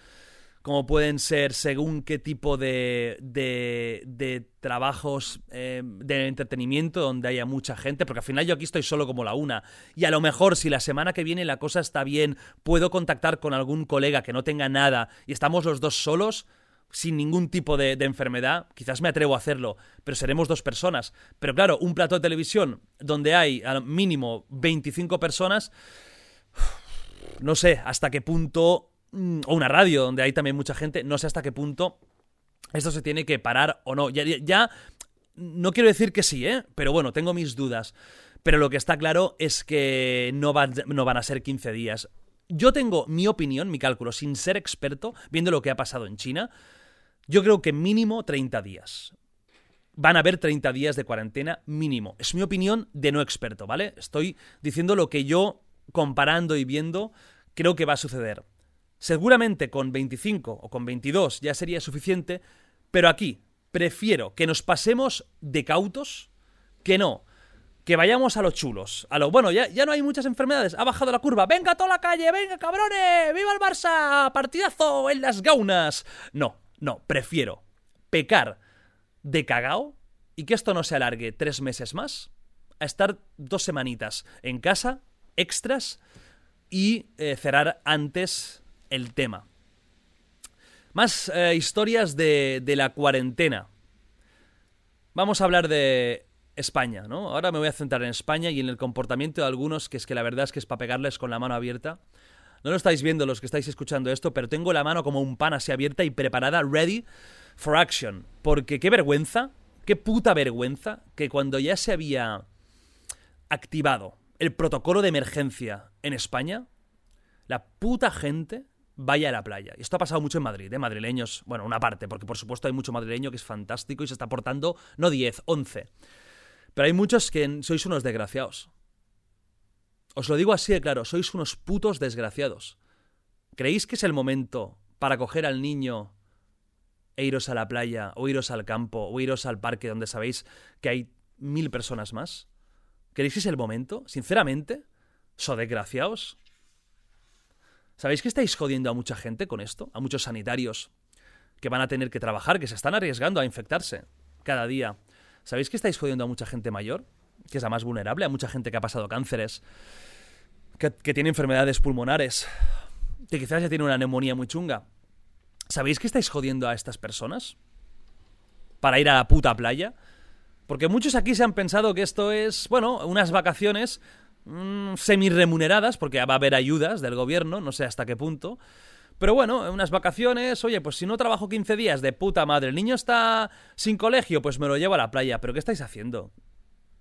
como pueden ser según qué tipo de, de, trabajos eh, de entretenimiento donde haya mucha gente, porque al final yo aquí estoy solo como la una. Y a lo mejor si la semana que viene la cosa está bien, puedo contactar con algún colega que no tenga nada y estamos los dos solos, sin ningún tipo de, de, enfermedad, quizás me atrevo a hacerlo, pero seremos dos personas. Pero claro, un plato de televisión donde hay al mínimo 25 personas, no sé hasta qué punto, o una radio donde hay también mucha gente, no sé hasta qué punto esto se tiene que parar o no. Ya, ya no quiero decir que sí, ¿eh? Pero bueno, tengo mis dudas. Pero lo que está claro es que no no van a ser 15 días. Yo tengo mi opinión, mi cálculo, sin ser experto, viendo lo que ha pasado en China. Yo creo que mínimo 30 días. Van a haber 30 días de cuarentena mínimo. Es mi opinión de no experto, ¿vale? Estoy diciendo lo que yo, comparando y viendo, creo que va a suceder. Seguramente con 25 o con 22 ya sería suficiente, pero aquí prefiero que nos pasemos de cautos que no. Que vayamos a los chulos. A lo bueno, ya, ya no hay muchas enfermedades. Ha bajado la curva. ¡Venga a toda la calle! ¡Venga, cabrones! ¡Viva el Barça! ¡Partidazo en las gaunas! No, no, prefiero pecar de cagao y que esto no se alargue tres meses más a estar dos semanitas en casa, extras, y eh, cerrar antes el tema. Más eh, historias de, de la cuarentena. Vamos a hablar de España, ¿no? Ahora me voy a centrar en España y en el comportamiento de algunos, que es que la verdad es que es para pegarles con la mano abierta. No lo estáis viendo los que estáis escuchando esto, pero tengo la mano como un pan así abierta y preparada, ready for action. Porque qué vergüenza, qué puta vergüenza, que cuando ya se había activado el protocolo de emergencia en España, la puta gente vaya a la playa. Y esto ha pasado mucho en Madrid, ¿eh? Madrileños, bueno, una parte, porque por supuesto hay mucho madrileño que es fantástico y se está portando, no 10, 11. Pero hay muchos que sois unos desgraciados. Os lo digo así de claro, sois unos putos desgraciados. ¿Creéis que es el momento para coger al niño e iros a la playa, o iros al campo, o iros al parque donde sabéis que hay mil personas más? ¿Creéis que es el momento? Sinceramente, ¿so desgraciados? ¿Sabéis que estáis jodiendo a mucha gente con esto? A muchos sanitarios que van a tener que trabajar, que se están arriesgando a infectarse cada día. ¿Sabéis que estáis jodiendo a mucha gente mayor? Que es la más vulnerable, a mucha gente que ha pasado cánceres, que, tiene enfermedades pulmonares, que quizás ya tiene una neumonía muy chunga. ¿Sabéis que estáis jodiendo a estas personas? Para ir a la puta playa. Porque muchos aquí se han pensado que esto es, bueno, unas vacaciones mmm, semi-remuneradas, porque va a haber ayudas del gobierno, no sé hasta qué punto. Pero bueno, unas vacaciones, oye, pues si no trabajo 15 días de puta madre, el niño está sin colegio, pues me lo llevo a la playa. ¿Pero qué estáis haciendo?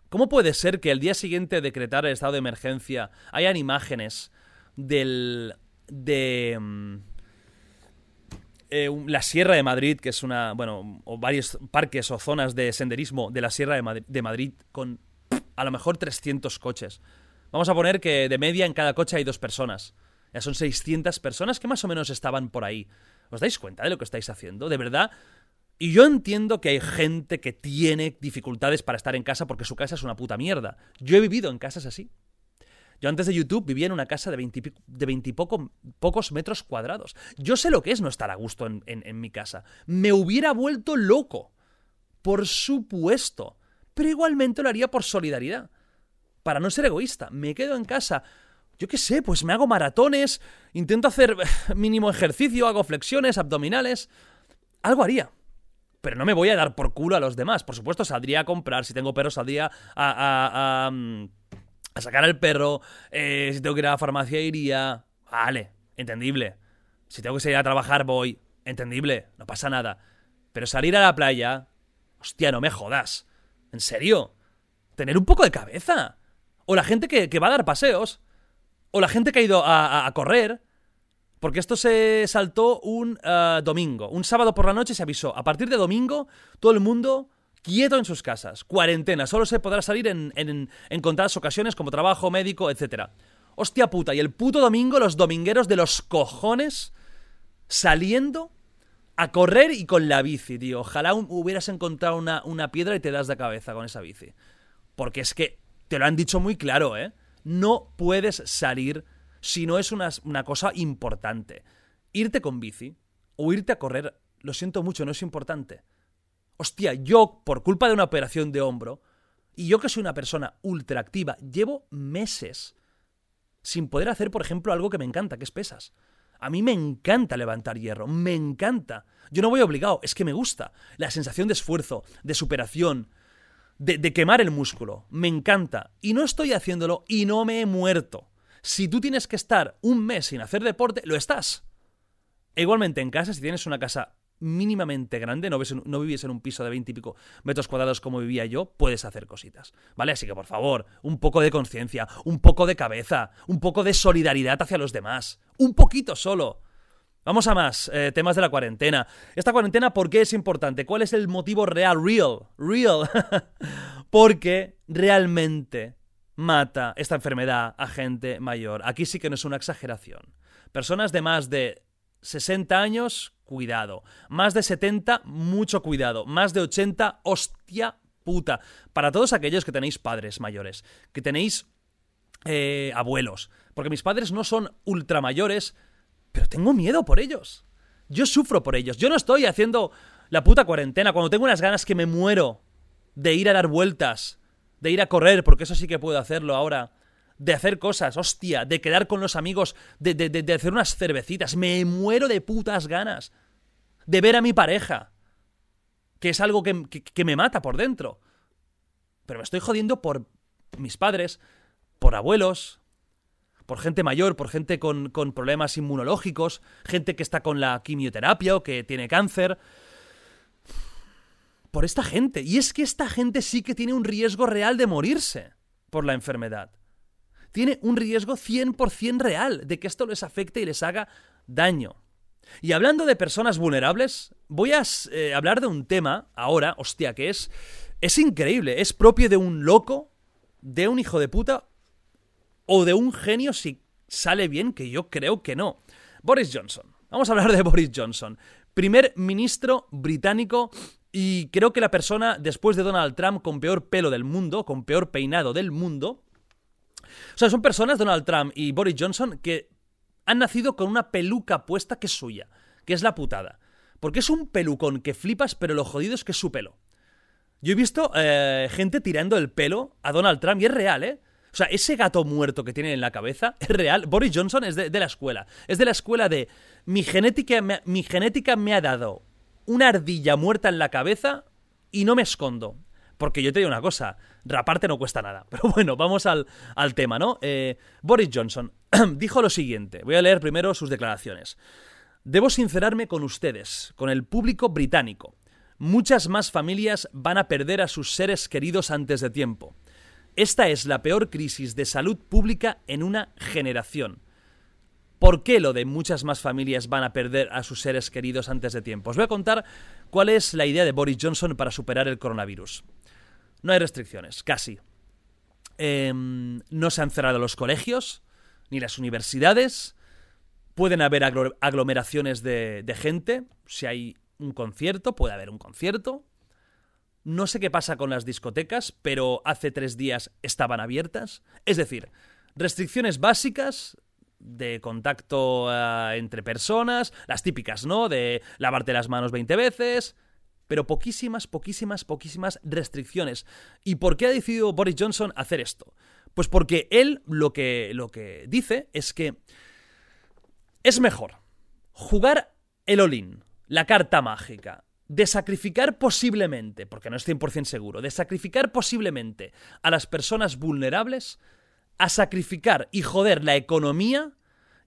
¿Cómo puede ser que el día siguiente de decretar el estado de emergencia hayan imágenes del. de. Mm, eh, la Sierra de Madrid, que es una. bueno, o varios parques o zonas de senderismo de la Sierra de Madrid, de Madrid con a lo mejor 300 coches. Vamos a poner que de media en cada coche hay dos personas. Ya son 600 personas que más o menos estaban por ahí. ¿Os dais cuenta de lo que estáis haciendo? De verdad, y yo entiendo que hay gente que tiene dificultades para estar en casa porque su casa es una puta mierda. Yo he vivido en casas así. Yo antes de YouTube vivía en una casa de veintipocos metros cuadrados. Yo sé lo que es no estar a gusto en, en mi casa. Me hubiera vuelto loco. Por supuesto. Pero igualmente lo haría por solidaridad. Para no ser egoísta. Me quedo en casa. Yo qué sé, pues me hago maratones, intento hacer *laughs* mínimo ejercicio, hago flexiones, abdominales. Algo haría pero no me voy a dar por culo a los demás. Por supuesto, saldría a comprar, si tengo perro, saldría a, a, a, mm, sacar al perro, eh, si tengo que ir a la farmacia, iría. Vale, entendible. Si tengo que salir a trabajar, voy. Entendible, no pasa nada. Pero salir a la playa... Hostia, no me jodas. ¿En serio? Tener un poco de cabeza. O la gente que, que va a dar paseos. O la gente que ha ido a correr porque esto se saltó un eh, domingo. Un sábado por la noche se avisó. A partir de domingo, todo el mundo quieto en sus casas. Cuarentena. Solo se podrá salir en, en, contadas ocasiones como trabajo, médico, etc. Hostia puta. Y el puto domingo, los domingueros de los cojones saliendo a correr y con la bici, tío. Ojalá hubieras encontrado una, una piedra y te das de cabeza con esa bici. Porque es que te lo han dicho muy claro, ¿eh? No puedes salir si no es una, cosa importante. Irte con bici o irte a correr, lo siento mucho, no es importante. Hostia, yo, por culpa de una operación de hombro, y yo que soy una persona ultra activa, llevo meses sin poder hacer, por ejemplo, algo que me encanta, que es pesas. A mí me encanta levantar hierro, me encanta. Yo no voy obligado, es que me gusta. La sensación de esfuerzo, de superación, de, quemar el músculo, me encanta. Y no estoy haciéndolo y no me he muerto. Si tú tienes que estar un mes sin hacer deporte, lo estás. Igualmente en casa, si tienes una casa mínimamente grande, no, ves, no vives en un piso de 20 y pico metros cuadrados como vivía yo, puedes hacer cositas. ¿Vale? Así que por favor, un poco de conciencia, un poco de cabeza, un poco de solidaridad hacia los demás. Un poquito solo. Vamos a más eh, temas de la cuarentena. Esta cuarentena, ¿por qué es importante? ¿Cuál es el motivo real? Real. Real. *laughs* Porque realmente mata esta enfermedad a gente mayor. Aquí sí que no es una exageración. Personas de más de 60 años, cuidado. Más de 70, mucho cuidado. Más de 80, hostia puta. Para todos aquellos que tenéis padres mayores, que tenéis eh, abuelos. Porque mis padres no son ultramayores, pero tengo miedo por ellos. Yo sufro por ellos. Yo no estoy haciendo la puta cuarentena cuando tengo unas ganas que me muero de ir a dar vueltas, de ir a correr, porque eso sí que puedo hacerlo ahora de hacer cosas, hostia, de quedar con los amigos, de, de, hacer unas cervecitas. Me muero de putas ganas de ver a mi pareja, que es algo que, me mata por dentro. Pero me estoy jodiendo por mis padres, por abuelos, por gente mayor, por gente con, con problemas inmunológicos, gente que está con la quimioterapia o que tiene cáncer por esta gente. Y es que esta gente sí que tiene un riesgo real de morirse por la enfermedad tiene un riesgo 100% real de que esto les afecte y les haga daño. Y hablando de personas vulnerables, voy a eh, hablar de un tema ahora, hostia, que es, es increíble, es propio de un loco, de un hijo de puta o de un genio si sale bien, que yo creo que no. Boris Johnson. Vamos a hablar de *laughs* Boris Johnson, primer ministro británico y creo que la persona después de Donald Trump con peor pelo del mundo, con peor peinado del mundo, o sea, son personas, Donald Trump y Boris Johnson, que han nacido con una peluca puesta que es suya, que es la putada. Porque es un pelucón que flipas, pero lo jodido es que es su pelo. Yo he visto eh, gente tirando el pelo a Donald Trump y es real, ¿eh? O sea, ese gato muerto que tiene en la cabeza es real. Boris Johnson es de, la escuela. Es de la escuela de mi genética, mi genética me ha dado una ardilla muerta en la cabeza y no me escondo. Porque yo te digo una cosa, raparte no cuesta nada. *laughs* Pero bueno, vamos al, tema, ¿no? Eh, Boris Johnson *clears throat* dijo lo siguiente. Voy a leer primero sus declaraciones. Debo sincerarme con ustedes, con el público británico. Muchas más familias van a perder a sus seres queridos antes de tiempo. Esta es la peor crisis de salud pública en una generación. ¿Por qué lo de muchas más familias van a perder a sus seres queridos antes de tiempo? Os voy a contar cuál es la idea de Boris Johnson para superar el coronavirus. No hay restricciones, casi. Em, no se han cerrado los colegios, ni las universidades. Pueden haber aglomeraciones de, de gente. Si hay un concierto, puede haber un concierto. No sé qué pasa con las discotecas, pero hace tres días estaban abiertas. Es decir, restricciones básicas de contacto eh, entre personas, las típicas, ¿no? De lavarte las manos 20 veces, pero poquísimas, poquísimas, poquísimas restricciones. ¿Y por qué ha decidido Boris Johnson hacer esto? Pues porque él lo que, lo que dice es que es mejor jugar el all la carta mágica, de sacrificar posiblemente, porque no es 100% seguro, de sacrificar posiblemente a las personas vulnerables, a sacrificar y joder la economía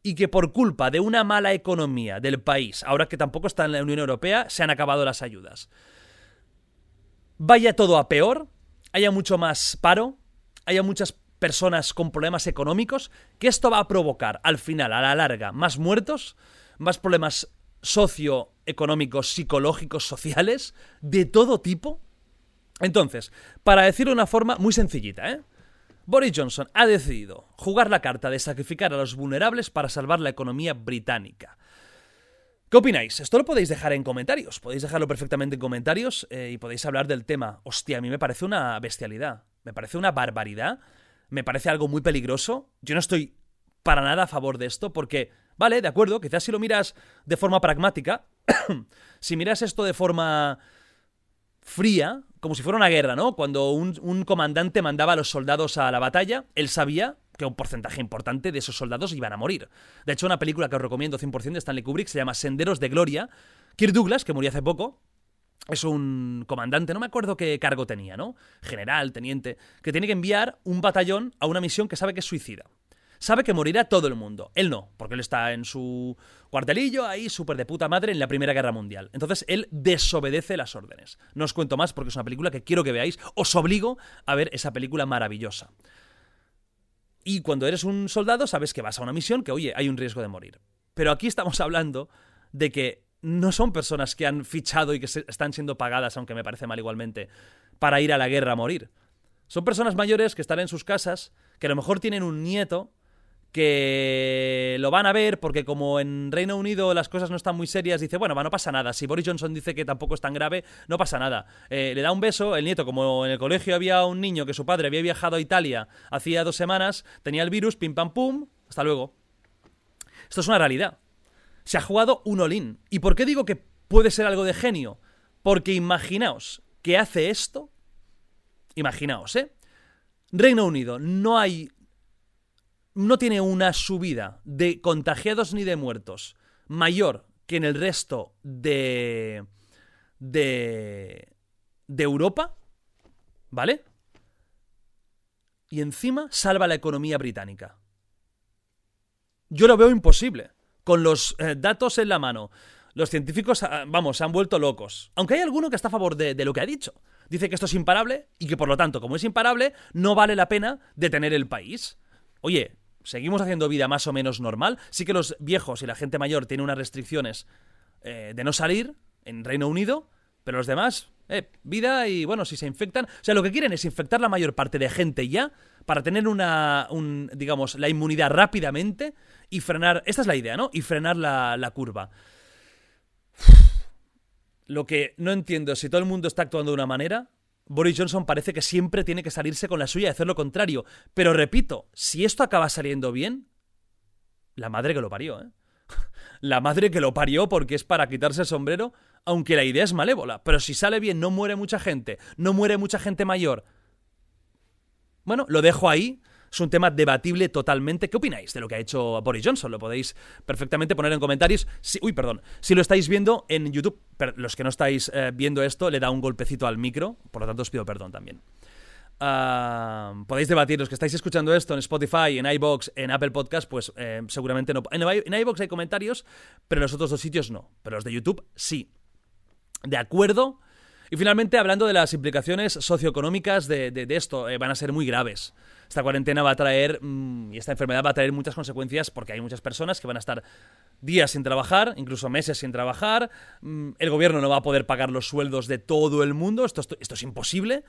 y que por culpa de una mala economía del país, ahora que tampoco está en la Unión Europea, se han acabado las ayudas. Vaya todo a peor, haya mucho más paro, haya muchas personas con problemas económicos, que esto va a provocar al final, a la larga, más muertos, más problemas socioeconómicos, psicológicos, sociales, de todo tipo. Entonces, para decirlo de una forma muy sencillita, ¿eh? Boris Johnson ha decidido jugar la carta de sacrificar a los vulnerables para salvar la economía británica. ¿Qué opináis? Esto lo podéis dejar en comentarios. Podéis dejarlo perfectamente en comentarios eh, y podéis hablar del tema. Hostia, a mí me parece una bestialidad. Me parece una barbaridad. Me parece algo muy peligroso. Yo no estoy para nada a favor de esto porque Vale, de acuerdo, quizás si lo miras de forma pragmática, *coughs* si miras esto de forma fría, como si fuera una guerra, ¿no? Cuando un, un, comandante mandaba a los soldados a la batalla, él sabía que un porcentaje importante de esos soldados iban a morir. De hecho, una película que os recomiendo 100% de Stanley Kubrick se llama Senderos de Gloria. Kirk Douglas, que murió hace poco, es un comandante, no me acuerdo qué cargo tenía, ¿no? General, teniente, que tiene que enviar un batallón a una misión que sabe que es suicida. Sabe que morirá todo el mundo. Él no, porque él está en su cuartelillo ahí, súper de puta madre, en la Primera Guerra Mundial. Entonces él desobedece las órdenes. No os cuento más porque es una película que quiero que veáis. Os obligo a ver esa película maravillosa. Y cuando eres un soldado sabes que vas a una misión que, oye, hay un riesgo de morir. Pero aquí estamos hablando de que no son personas que han fichado y que están siendo pagadas, aunque me parece mal igualmente, para ir a la guerra a morir. Son personas mayores que están en sus casas, que a lo mejor tienen un nieto que lo van a ver porque como en Reino Unido las cosas no están muy serias, dice, bueno, va, no pasa nada. Si Boris Johnson dice que tampoco es tan grave, no pasa nada. Eh, le da un beso, el nieto, como en el colegio había un niño que su padre había viajado a Italia hacía dos semanas, tenía el virus, pim pam pum, hasta luego. Esto es una realidad. Se ha jugado un olín. ¿Y por qué digo que puede ser algo de genio? Porque imaginaos que hace esto. Imaginaos, ¿eh? Reino Unido, no hay no tiene una subida de contagiados ni de muertos mayor que en el resto de, de, de Europa, ¿vale? Y encima salva la economía británica. Yo lo veo imposible. Con los eh, datos en la mano, los científicos, ah, vamos, se han vuelto locos. Aunque hay alguno que está a favor de, de lo que ha dicho. Dice que esto es imparable y que por lo tanto, como es imparable, no vale la pena detener el país. Oye, seguimos haciendo vida más o menos normal. Sí que los viejos y la gente mayor tienen unas restricciones eh, de no salir en Reino Unido, pero los demás, eh, vida y bueno, si se infectan. O sea, lo que quieren es infectar la mayor parte de gente ya para tener una, digamos, la inmunidad rápidamente y frenar. Esta es la idea, ¿no? Y frenar la, la curva. Lo que no entiendo es si todo el mundo está actuando de una manera Boris Johnson parece que siempre tiene que salirse con la suya y hacer lo contrario. Pero repito, si esto acaba saliendo bien, la madre que lo parió, ¿eh? *laughs* La madre que lo parió porque es para quitarse el sombrero, aunque la idea es malévola. Pero si sale bien, no muere mucha gente, no muere mucha gente mayor. Bueno, lo dejo ahí es un tema debatible totalmente. ¿Qué opináis de lo que ha hecho Boris Johnson? Lo podéis perfectamente poner en comentarios. Uy, perdón. Si lo estáis viendo en YouTube, los que no estáis eh, viendo esto, le da un golpecito al micro. Por lo tanto, os pido perdón también. Ah, podéis debatir, los que estáis escuchando esto en Spotify, en iBox, en Apple Podcast, pues eh, seguramente no. En, en iBox hay comentarios, pero en los otros dos sitios no. Pero los de YouTube sí. ¿De acuerdo? Y finalmente, hablando de las implicaciones socioeconómicas de, esto, eh, van a ser muy graves. Esta cuarentena va a traer, mm, y esta enfermedad va a traer muchas consecuencias porque hay muchas personas que van a estar días sin trabajar, incluso meses sin trabajar. Mm, el gobierno no va a poder pagar los sueldos de todo el mundo. Esto, esto, es imposible.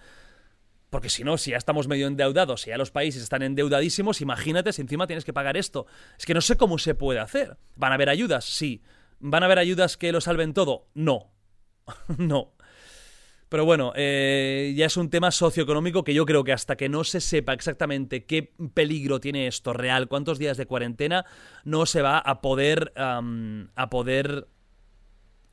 Porque si no, si ya estamos medio endeudados, si ya los países están endeudadísimos, imagínate si encima tienes que pagar esto. Es que no sé cómo se puede hacer. ¿Van a haber ayudas? Sí. ¿Van a haber ayudas que lo salven todo? No. *laughs* no. Pero bueno, eh, ya es un tema socioeconómico que yo creo que hasta que no se sepa exactamente qué peligro tiene esto real, cuántos días de cuarentena, no se va a poder, a poder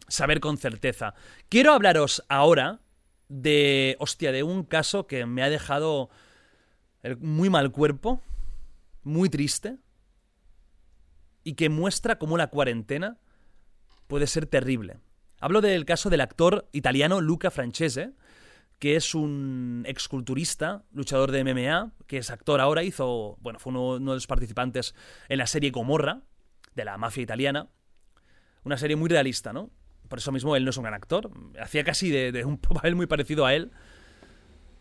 saber con certeza. Quiero hablaros ahora de, hostia, de un caso que me ha dejado muy mal cuerpo, muy triste, y que muestra cómo la cuarentena puede ser terrible. Hablo del caso del actor italiano Luca Francese, que es un exculturista, luchador de MMA, que es actor ahora, hizo, bueno, fue uno, de los participantes en la serie Gomorra, de la mafia italiana. Una serie muy realista, ¿no? Por eso mismo él no es un gran actor. Hacía casi de, un *laughs* papel muy parecido a él.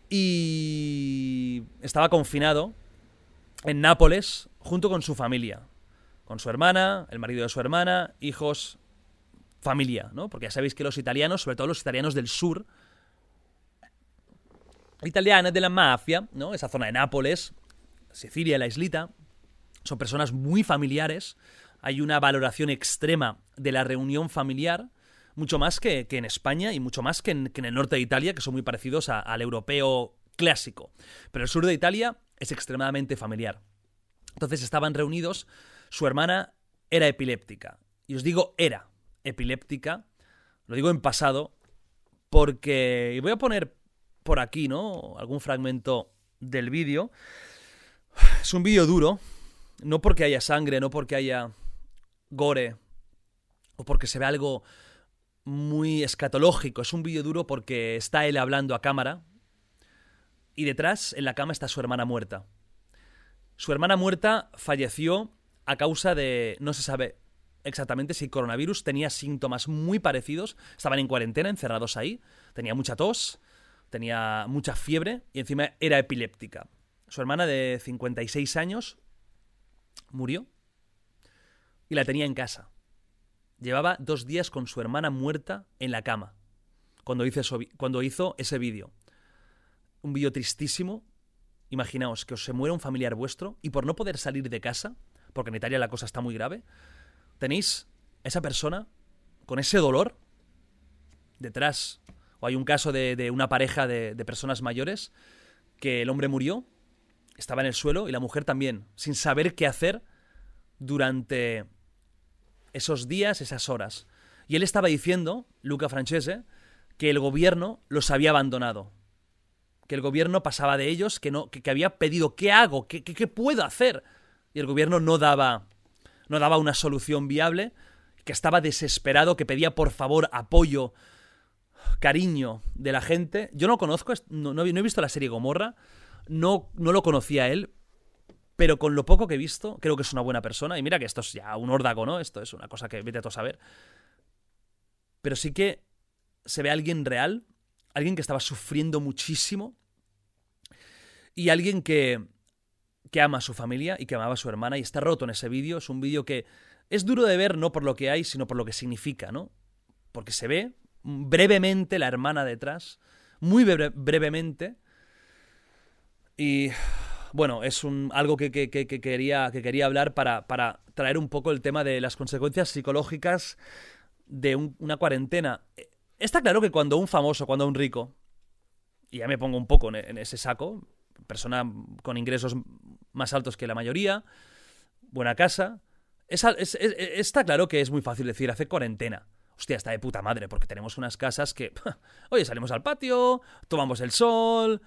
Y estaba confinado en Nápoles junto con su familia. Con su hermana, el marido de su hermana, hijos familia, ¿no? Porque ya sabéis que los italianos, sobre todo los italianos del sur, italianos de la mafia, ¿no? Esa zona de Nápoles, Sicilia, la islita, son personas muy familiares. Hay una valoración extrema de la reunión familiar, mucho más que, en España y mucho más que en, el norte de Italia, que son muy parecidos al europeo clásico. Pero el sur de Italia es extremadamente familiar. Entonces estaban reunidos su hermana era epiléptica. Y os digo era epiléptica, lo digo en pasado, porque y voy a poner por aquí, ¿no? Algún fragmento del vídeo. Es un vídeo duro, no porque haya sangre, no porque haya gore, o porque se ve algo muy escatológico. Es un vídeo duro porque está él hablando a cámara y detrás, en la cama, está su hermana muerta. Su hermana muerta falleció a causa de, no se sabe exactamente si coronavirus tenía síntomas muy parecidos. Estaban en cuarentena, encerrados ahí. Tenía mucha tos, tenía mucha fiebre y encima era epiléptica. Su hermana de 56 años murió y la tenía en casa. Llevaba dos días con su hermana muerta en la cama cuando hizo, cuando hizo ese vídeo. Un vídeo tristísimo. Imaginaos que os se muera un familiar vuestro y por no poder salir de casa, porque en Italia la cosa está muy grave, tenéis esa persona con ese dolor detrás. O hay un caso de, una pareja de, de personas mayores que el hombre murió, estaba en el suelo y la mujer también, sin saber qué hacer durante esos días, esas horas. Y él estaba diciendo, Luca Francese, que el gobierno los había abandonado. Que el gobierno pasaba de ellos, que, no, que, había pedido, ¿qué hago? ¿Qué, ¿Qué, puedo hacer? Y el gobierno no daba, no daba una solución viable, que estaba desesperado, que pedía por favor apoyo, cariño de la gente. Yo no conozco, no, no, he visto la serie Gomorra, no, no lo conocía él, pero con lo poco que he visto, creo que es una buena persona. Y mira que esto es ya un órdago, ¿no? Esto es una cosa que vete a todo saber. Pero sí que se ve a alguien real, alguien que estaba sufriendo muchísimo y alguien que, que ama a su familia y que amaba a su hermana y está roto en ese vídeo. Es un vídeo que es duro de ver no por lo que hay, sino por lo que significa, ¿no? Porque se ve brevemente la hermana detrás, muy brevemente. Y bueno, es un, algo que, quería, que quería hablar para, para, traer un poco el tema de las consecuencias psicológicas de una cuarentena. Está claro que cuando un famoso, cuando un rico, y ya me pongo un poco en, ese saco, persona con ingresos más altos que la mayoría, buena casa, está claro que es muy fácil decir, hace cuarentena. Hostia, está de puta madre, porque tenemos unas casas que, *laughs* oye, salimos al patio, tomamos el sol,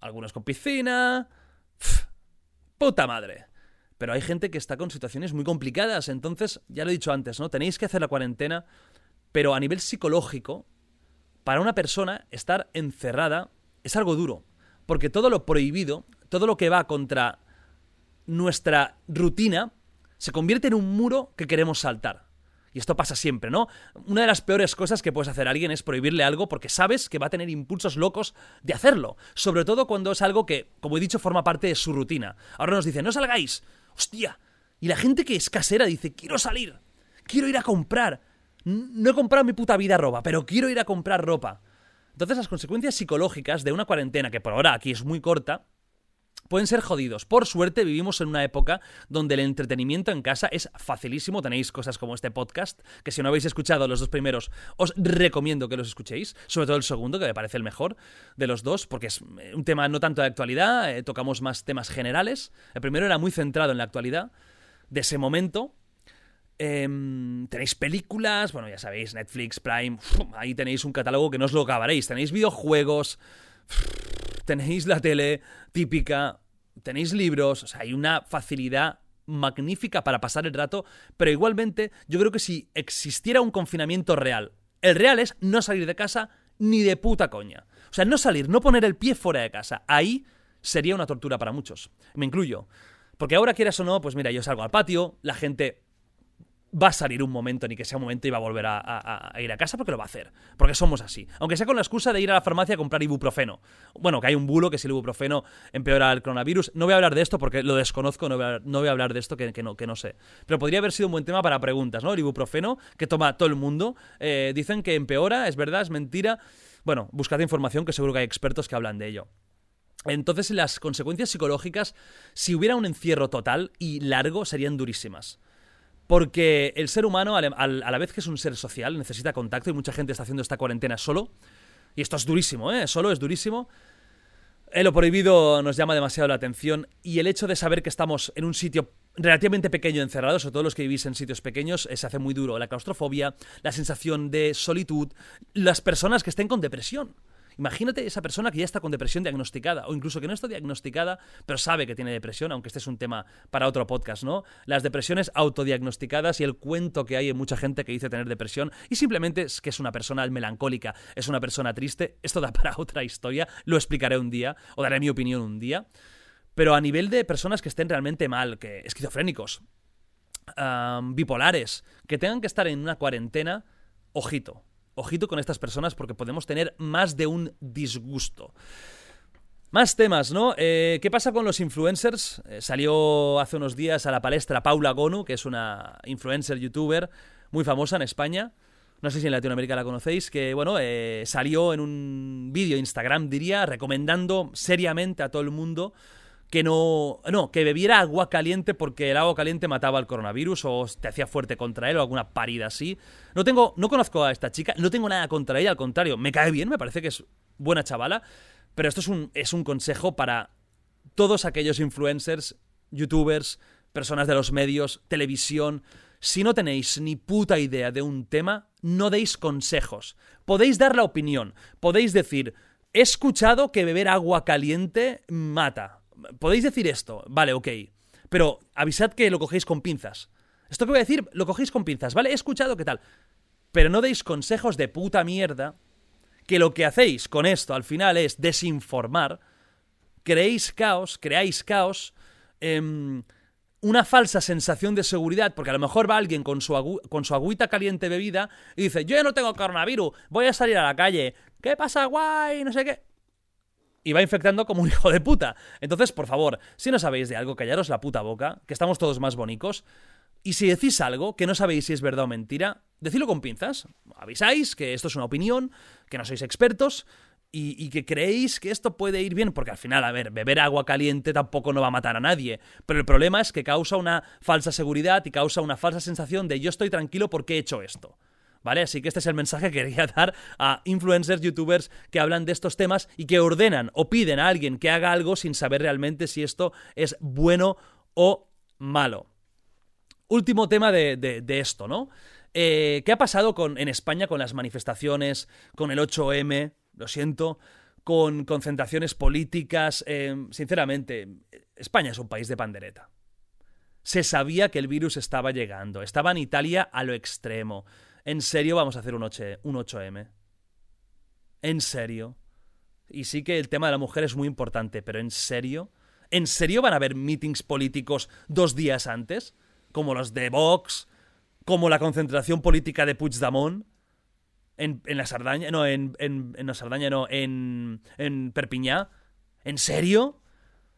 algunos con piscina, puta madre. Pero hay gente que está con situaciones muy complicadas, entonces, ya lo he dicho antes, ¿no? Tenéis que hacer la cuarentena, pero a nivel psicológico, para una persona estar encerrada es algo duro, porque todo lo prohibido, todo lo que va contra nuestra rutina, se convierte en un muro que queremos saltar. Y esto pasa siempre, ¿no? Una de las peores cosas que puedes hacer a alguien es prohibirle algo porque sabes que va a tener impulsos locos de hacerlo. Sobre todo cuando es algo que, como he dicho, forma parte de su rutina. Ahora nos dicen, no salgáis. Hostia. Y la gente que es casera dice, quiero salir. Quiero ir a comprar. No he comprado mi puta vida ropa, pero quiero ir a comprar ropa. Entonces las consecuencias psicológicas de una cuarentena, que por ahora aquí es muy corta, pueden ser jodidos. Por suerte vivimos en una época donde el entretenimiento en casa es facilísimo. Tenéis cosas como este podcast, que si no habéis escuchado los dos primeros, os recomiendo que los escuchéis. Sobre todo el segundo, que me parece el mejor de los dos, porque es eh, un tema no tanto de actualidad, eh, tocamos más temas generales. El primero era muy centrado en la actualidad de ese momento. Em, tenéis películas, bueno, ya sabéis, Netflix, Prime, ahí tenéis un catálogo que no os lo acabaréis. Tenéis videojuegos tenéis la tele típica, tenéis libros, o sea, hay una facilidad magnífica para pasar el rato, pero igualmente yo creo que si existiera un confinamiento real, el real es no salir de casa ni de puta coña. O sea, no salir, no poner el pie fuera de casa. Ahí sería una tortura para muchos. Me incluyo. Porque ahora quieras o no, pues mira, yo salgo al patio, la gente va a salir un momento, ni que sea un momento y va a volver a, ir a casa porque lo va a hacer. Porque somos así. Aunque sea con la excusa de ir a la farmacia a comprar ibuprofeno. Bueno, que hay un bulo que si el ibuprofeno empeora el coronavirus. No voy a hablar de esto porque lo desconozco, no voy a, hablar de esto que, no, sé. Pero podría haber sido un buen tema para preguntas, ¿no? El ibuprofeno que toma todo el mundo. Eh, dicen que empeora, es verdad, es mentira. Bueno, buscad información que seguro que hay expertos que hablan de ello. Entonces las consecuencias psicológicas, si hubiera un encierro total y largo, serían durísimas. Porque el ser humano, a la vez que es un ser social, necesita contacto y mucha gente está haciendo esta cuarentena solo. Y esto es durísimo, ¿eh? Solo es durísimo. Eh, lo prohibido nos llama demasiado la atención y el hecho de saber que estamos en un sitio relativamente pequeño encerrado, sobre todo los que vivís en sitios pequeños, se hace muy duro la claustrofobia, la sensación de solitud, las personas que estén con depresión. Imagínate esa persona que ya está con depresión diagnosticada, o incluso que no está diagnosticada, pero sabe que tiene depresión, aunque este es un tema para otro podcast, ¿no? Las depresiones autodiagnosticadas y el cuento que hay en mucha gente que dice tener depresión y simplemente es que es una persona melancólica, es una persona triste. Esto da *laughs* para otra historia, lo explicaré un día, o daré mi opinión un día. Pero a nivel de personas que estén realmente mal, que esquizofrénicos, bipolares, que tengan que estar en una cuarentena, ojito, ojito con estas personas porque podemos tener más de un disgusto. Más temas, ¿no? Eh, ¿Qué pasa con los influencers? Eh, salió hace unos días a la palestra Paula Gonu, que es una influencer youtuber muy famosa en España. No sé si en Latinoamérica la conocéis, que bueno, eh, salió en un vídeo Instagram, diría, recomendando seriamente a todo el mundo que no, no, que bebiera agua caliente porque el agua caliente mataba al coronavirus o te hacía fuerte contra él o alguna parida así. No tengo, no conozco a esta chica, no tengo nada contra ella, al contrario, me cae bien, me parece que es buena chavala, pero esto es un, es un consejo para todos aquellos influencers, youtubers, personas de los medios, televisión. Si no tenéis ni puta idea de un tema, no deis consejos. Podéis dar la opinión, podéis decir, he escuchado que beber agua caliente mata podéis decir esto, vale, ok, pero avisad que lo cogéis con pinzas. Esto que voy a decir, lo cogéis con pinzas, ¿vale? He escuchado qué tal. Pero no deis consejos de puta mierda, que lo que hacéis con esto al final es desinformar, creéis caos, creáis caos, em, una falsa sensación de seguridad, porque a lo mejor va alguien con su, con su agüita caliente bebida y dice, yo ya no tengo coronavirus, voy a salir a la calle, ¿qué pasa, guay? No sé qué y va infectando como un *laughs* hijo de puta. Entonces, por favor, si no sabéis de algo, callaros la puta boca, que estamos todos más bonicos. Y si decís algo que no sabéis si es verdad o mentira, decidlo con pinzas. Avisáis que esto es una opinión, que no sois expertos y, que creéis que esto puede ir bien, porque al final, a ver, beber agua caliente tampoco no va a matar a nadie. Pero el problema es que causa una falsa seguridad y causa una falsa sensación de yo estoy tranquilo porque he hecho esto. ¿Vale? Así que este es el mensaje que quería dar a influencers, youtubers que hablan de estos temas y que ordenan o piden a alguien que haga algo sin saber realmente si esto es bueno o malo. Último tema de, esto, ¿no? Eh, ¿Qué ha pasado con, en España con las manifestaciones, con el 8M? Lo siento, con concentraciones políticas. Eh, sinceramente, España es un país de pandereta. Se sabía que el virus estaba llegando. Estaba en Italia a lo extremo. ¿En serio vamos a hacer un, 8, un 8M? ¿En serio? Y sí que el tema de la mujer es muy importante, pero ¿en serio? ¿En serio van a haber meetings políticos dos días antes? Como los de Vox, como la concentración política de Puigdemont en, en la Sardaña, no, en, en, en la Sardaña, no, en, en Perpiñá. ¿En serio?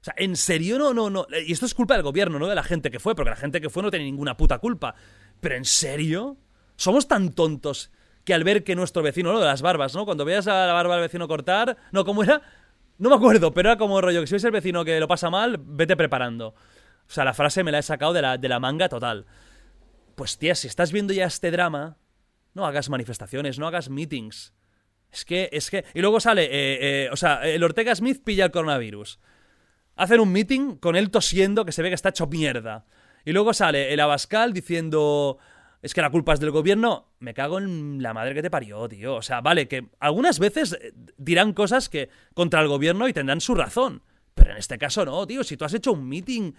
O sea, ¿en serio? No, no, no. Y esto es culpa del gobierno, no de la gente que fue, porque la gente que fue no tiene ninguna puta culpa. Pero ¿en serio? Somos tan tontos que al ver que nuestro vecino, ¿no? De las barbas, ¿no? Cuando veas a la barba del vecino cortar, no, ¿cómo era? No me acuerdo, pero era como rollo que si ves el vecino que lo pasa mal, vete preparando. O sea, la frase me la he sacado de la, de la manga total. Pues tía, si estás viendo ya este drama, no hagas manifestaciones, no hagas meetings. Es que, es que... Y luego sale, eh, eh, o sea, el Ortega Smith pilla el coronavirus. Hacen un meeting con él tosiendo que se ve que está hecho mierda. Y luego sale el Abascal diciendo, es que la culpa es del gobierno, me cago en la madre que te parió, tío. O sea, vale, que algunas veces eh, dirán cosas que contra el gobierno y tendrán su razón. Pero en este caso no, tío. Si tú has hecho un meeting,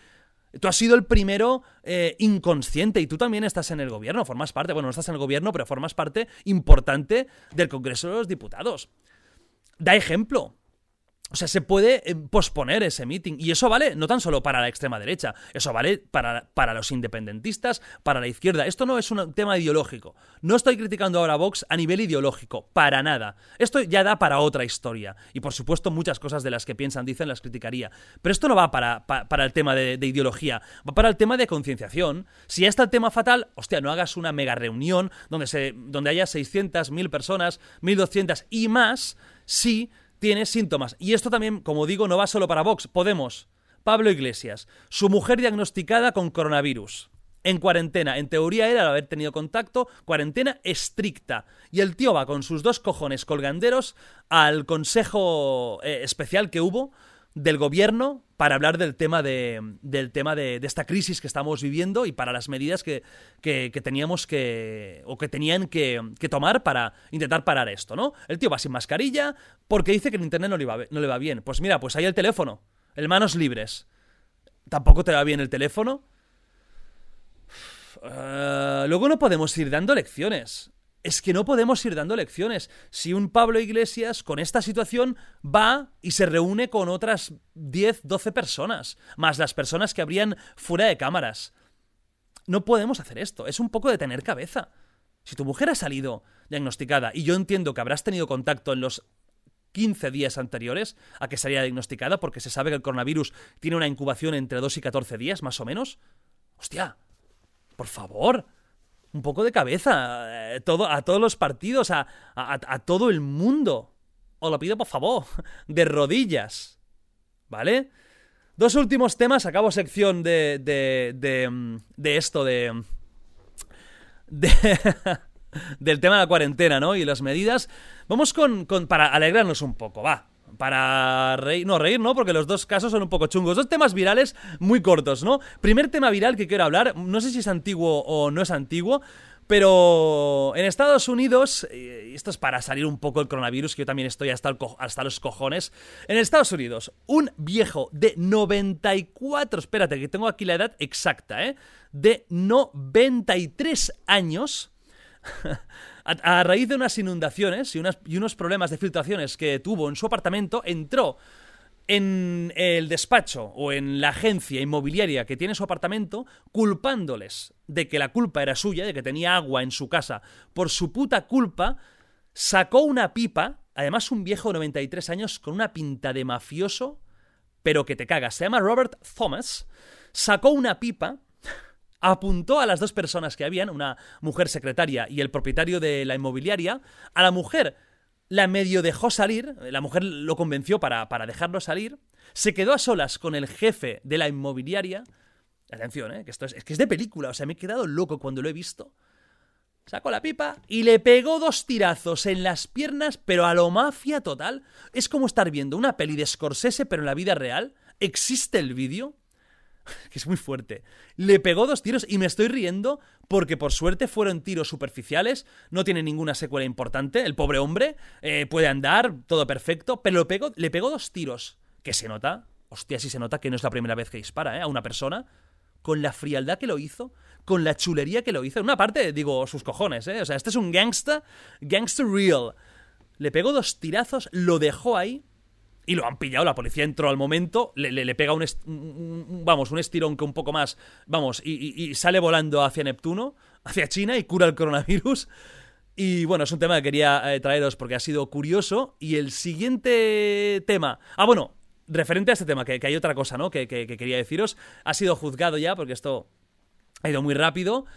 tú has sido el primero eh, inconsciente y tú también estás en el gobierno, formas parte, bueno, no estás en el gobierno, pero formas parte importante del Congreso de los Diputados. Da ejemplo. O sea, se puede eh, posponer ese meeting. Y eso vale no tan solo para la extrema derecha, eso vale para, para, los independentistas, para la izquierda. Esto no es un tema ideológico. No estoy criticando ahora a Vox a nivel ideológico, para nada. Esto ya da para otra historia. Y por supuesto, muchas cosas de las que piensan, dicen, las criticaría. Pero esto no va para, para, el tema de, ideología, va para el tema de concienciación. Si ya está el tema fatal, hostia, no hagas una mega reunión donde, se, donde haya 600, 1000 personas, 1200 y más, si tiene síntomas. Y esto también, como digo, no va solo para Vox. Podemos. Pablo Iglesias, su mujer diagnosticada con coronavirus. En cuarentena. En teoría era al haber tenido contacto, cuarentena estricta. Y el tío va con sus dos cojones colganderos al consejo eh, especial que hubo del gobierno para hablar del tema de, del tema de, esta crisis que estamos viviendo y para las medidas que, teníamos que, o que tenían que, tomar para intentar parar esto, ¿no? El tío va sin mascarilla porque dice que el internet no le, va, no le va bien. Pues mira, pues ahí el teléfono, el manos libres. ¿Tampoco te va bien el teléfono? Eh, luego no podemos ir dando lecciones es que no podemos ir dando lecciones. Si un Pablo Iglesias con esta situación va y se reúne con otras 10, 12 personas, más las personas que habrían fuera de cámaras. No podemos hacer esto, es un poco de tener cabeza. Si tu mujer ha salido diagnosticada, y yo entiendo que habrás tenido contacto en los 15 días anteriores a que saliera diagnosticada, porque se sabe que el coronavirus tiene una incubación entre 2 y 14 días, más o menos. Hostia, por favor, un poco de cabeza eh, a todos los partidos, a, todo el mundo. Os lo pido por favor, *laughs* de rodillas. ¿Vale? Dos últimos temas, acabo sección de, de, de, mm, de esto, de... *laughs* de *laughs* del tema de la cuarentena, ¿no? Y las medidas. Vamos con... para alegrarnos un poco, va para reír, no reír, ¿no? Porque los dos casos son un poco chungos. Dos temas virales muy cortos, ¿no? Primer tema viral que quiero hablar, no sé si es antiguo o no es antiguo, pero en Estados Unidos, y esto es para salir un poco el coronavirus, que yo también estoy hasta, hasta los cojones, en Estados Unidos, un viejo de 94, espérate que tengo aquí la edad exacta, ¿eh? De 93 años *laughs* a, raíz de unas inundaciones y, y unos problemas de filtraciones que tuvo en su apartamento, entró en el despacho o en la agencia inmobiliaria que tiene su apartamento, culpándoles de que la culpa era suya, de que tenía agua en su casa, por su puta culpa, sacó una pipa, además un viejo de 93 años con una pinta de mafioso, pero que te cagas, se llama Robert Thomas, sacó una pipa apuntó a las dos personas que habían, una mujer secretaria y el propietario de la inmobiliaria, a la mujer la medio dejó salir, la mujer lo convenció para, para dejarlo salir, se quedó a solas con el jefe de la inmobiliaria, atención, ¿eh? que esto es, es que es de película, o sea, me he quedado loco cuando lo he visto, sacó la pipa y le pegó dos tirazos en las piernas, pero a lo mafia total. Es como estar viendo una peli de Scorsese, pero en la vida real. ¿Existe el vídeo? *laughs* que es muy fuerte. Le pegó dos tiros y me estoy riendo porque por suerte fueron tiros superficiales, no tiene ninguna secuela importante, el pobre hombre eh, puede andar, todo perfecto, pero le pegó, le pegó dos tiros, que se nota, hostia, sí se nota que no es la primera vez que dispara ¿eh? a una persona, con la frialdad que lo hizo, con la chulería que lo hizo. En una parte, digo, sus cojones, ¿eh? O sea, este es un gangsta, gangster real. Le pegó dos tirazos, lo dejó ahí, y lo han pillado, la policía entró al momento, le, le, pega un, vamos, un estirón que un poco más, vamos, y, sale volando hacia Neptuno, hacia China y cura el coronavirus. Y bueno, es un tema que quería eh, traeros porque ha sido curioso. Y el siguiente tema, ah, bueno, referente a este tema, que, hay otra cosa, ¿no? que quería deciros, ha sido juzgado ya, porque esto ha ido muy rápido.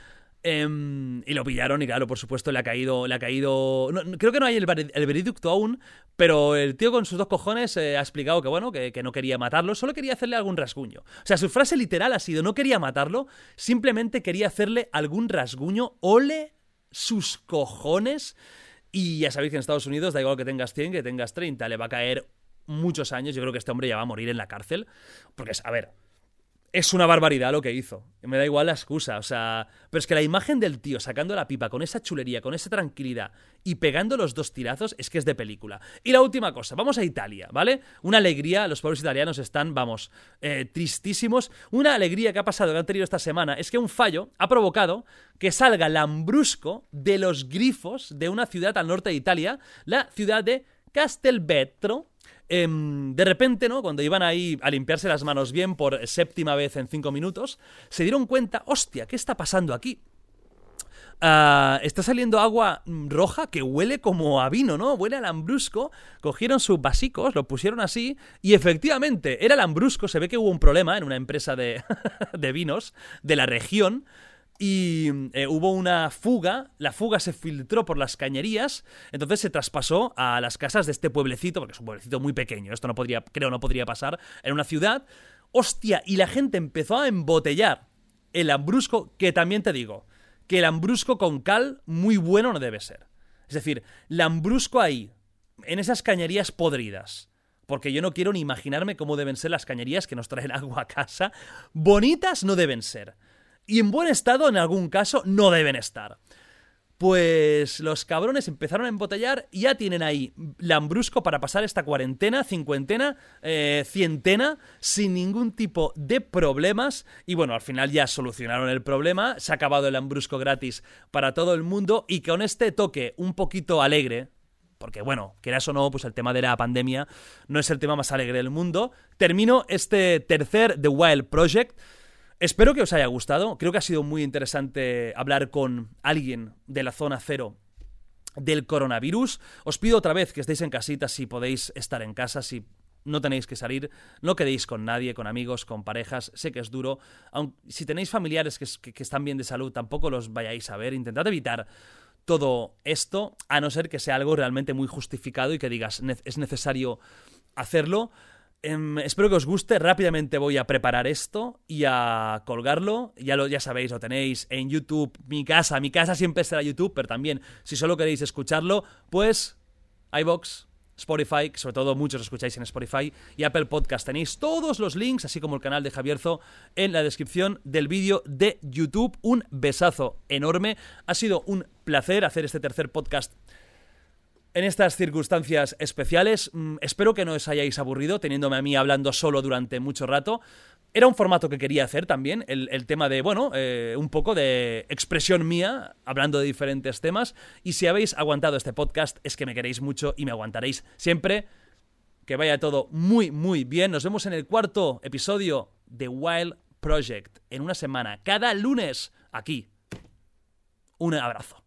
Em, y lo pillaron y claro, por supuesto le ha caído, le ha caído, creo que no hay el, veredicto aún, pero el tío con sus dos cojones eh, ha explicado que bueno, que, no quería matarlo, solo quería hacerle algún rasguño. O sea, su frase literal ha sido no quería matarlo, simplemente quería hacerle algún rasguño, ole sus cojones. Y ya sabéis que en Estados Unidos da igual que tengas 100, que tengas 30, le va a caer muchos años. Yo creo que este hombre ya va a morir en la cárcel. Porque, a ver, es una barbaridad lo que hizo. Me da igual la excusa, o sea... Pero es que la imagen del tío sacando la pipa con esa chulería, con esa tranquilidad y pegando los dos tirazos es que es de película. Y la última cosa, vamos a Italia, ¿vale? Una alegría, los pueblos italianos están, vamos, eh, tristísimos. Una alegría que ha pasado, que han tenido esta semana, es que un fallo ha provocado que salga Lambrusco de los grifos de una ciudad al norte de Italia, la ciudad de Castelvetro, Em, de repente, ¿no? Cuando iban ahí a limpiarse las manos bien por séptima vez en cinco minutos, se dieron cuenta, hostia, ¿qué está pasando aquí? Ah, está saliendo agua roja que huele como a vino, ¿no? Huele a lambrusco. Cogieron sus vasicos, lo pusieron así y efectivamente era lambrusco. Se ve que hubo un problema en una empresa de, *laughs* de vinos de la región y eh, hubo una fuga, la fuga se filtró por las cañerías, entonces se traspasó a las casas de este pueblecito, porque es un pueblecito muy pequeño, esto no podría, creo no podría pasar en una ciudad. Hostia, y la gente empezó a embotellar el ambrusco, que también te digo, que el ambrusco con cal muy bueno no debe ser. Es decir, lambrusco ahí, en esas cañerías podridas, porque yo no quiero ni imaginarme cómo deben ser las cañerías que nos traen *laughs* agua a casa. Bonitas no deben ser. Y en buen estado, en algún caso, no deben estar. Pues los cabrones empezaron a embotellar ya tienen ahí Lambrusco para pasar esta cuarentena, cincuentena, eh, cientena, sin ningún tipo de problemas. Y bueno, al final ya solucionaron el problema, se ha acabado el Lambrusco gratis para todo el mundo y con este toque un poquito alegre, porque bueno, quieras o no, pues el tema de la pandemia no es el tema más alegre del mundo, termino este tercer The Wild Project. Espero que os haya gustado. Creo que ha sido muy interesante hablar con alguien de la zona cero del coronavirus. Os pido otra vez que estéis en casita si podéis estar en casa, si no tenéis que salir, no quedéis con nadie, con amigos, con parejas, sé que es duro. Aunque, si tenéis familiares que, que están bien de salud, tampoco los vayáis a ver. Intentad evitar todo esto, a no ser que sea algo realmente muy justificado y que digas es necesario hacerlo. Em, espero que os guste. Rápidamente voy a preparar esto y a colgarlo. Ya, lo, ya sabéis, lo tenéis en YouTube. Mi casa, mi casa siempre será YouTube, pero también, si solo queréis escucharlo, pues iBox, Spotify, que sobre todo muchos escucháis en Spotify, y Apple Podcast. Tenéis todos los links, así como el canal de Javierzo, en la descripción del vídeo de YouTube. Un besazo enorme. Ha sido un placer hacer este tercer podcast en estas circunstancias especiales. Mm, espero que no os hayáis aburrido teniéndome a mí hablando solo durante mucho rato. Era un formato que quería hacer también, el, tema de, bueno, eh, un poco de expresión mía, hablando de diferentes temas. Y si habéis aguantado este podcast, es que me queréis mucho y me aguantaréis siempre. Que vaya todo muy, muy bien. Nos vemos en el cuarto episodio de Wild Project en una semana, cada lunes, aquí. Un abrazo.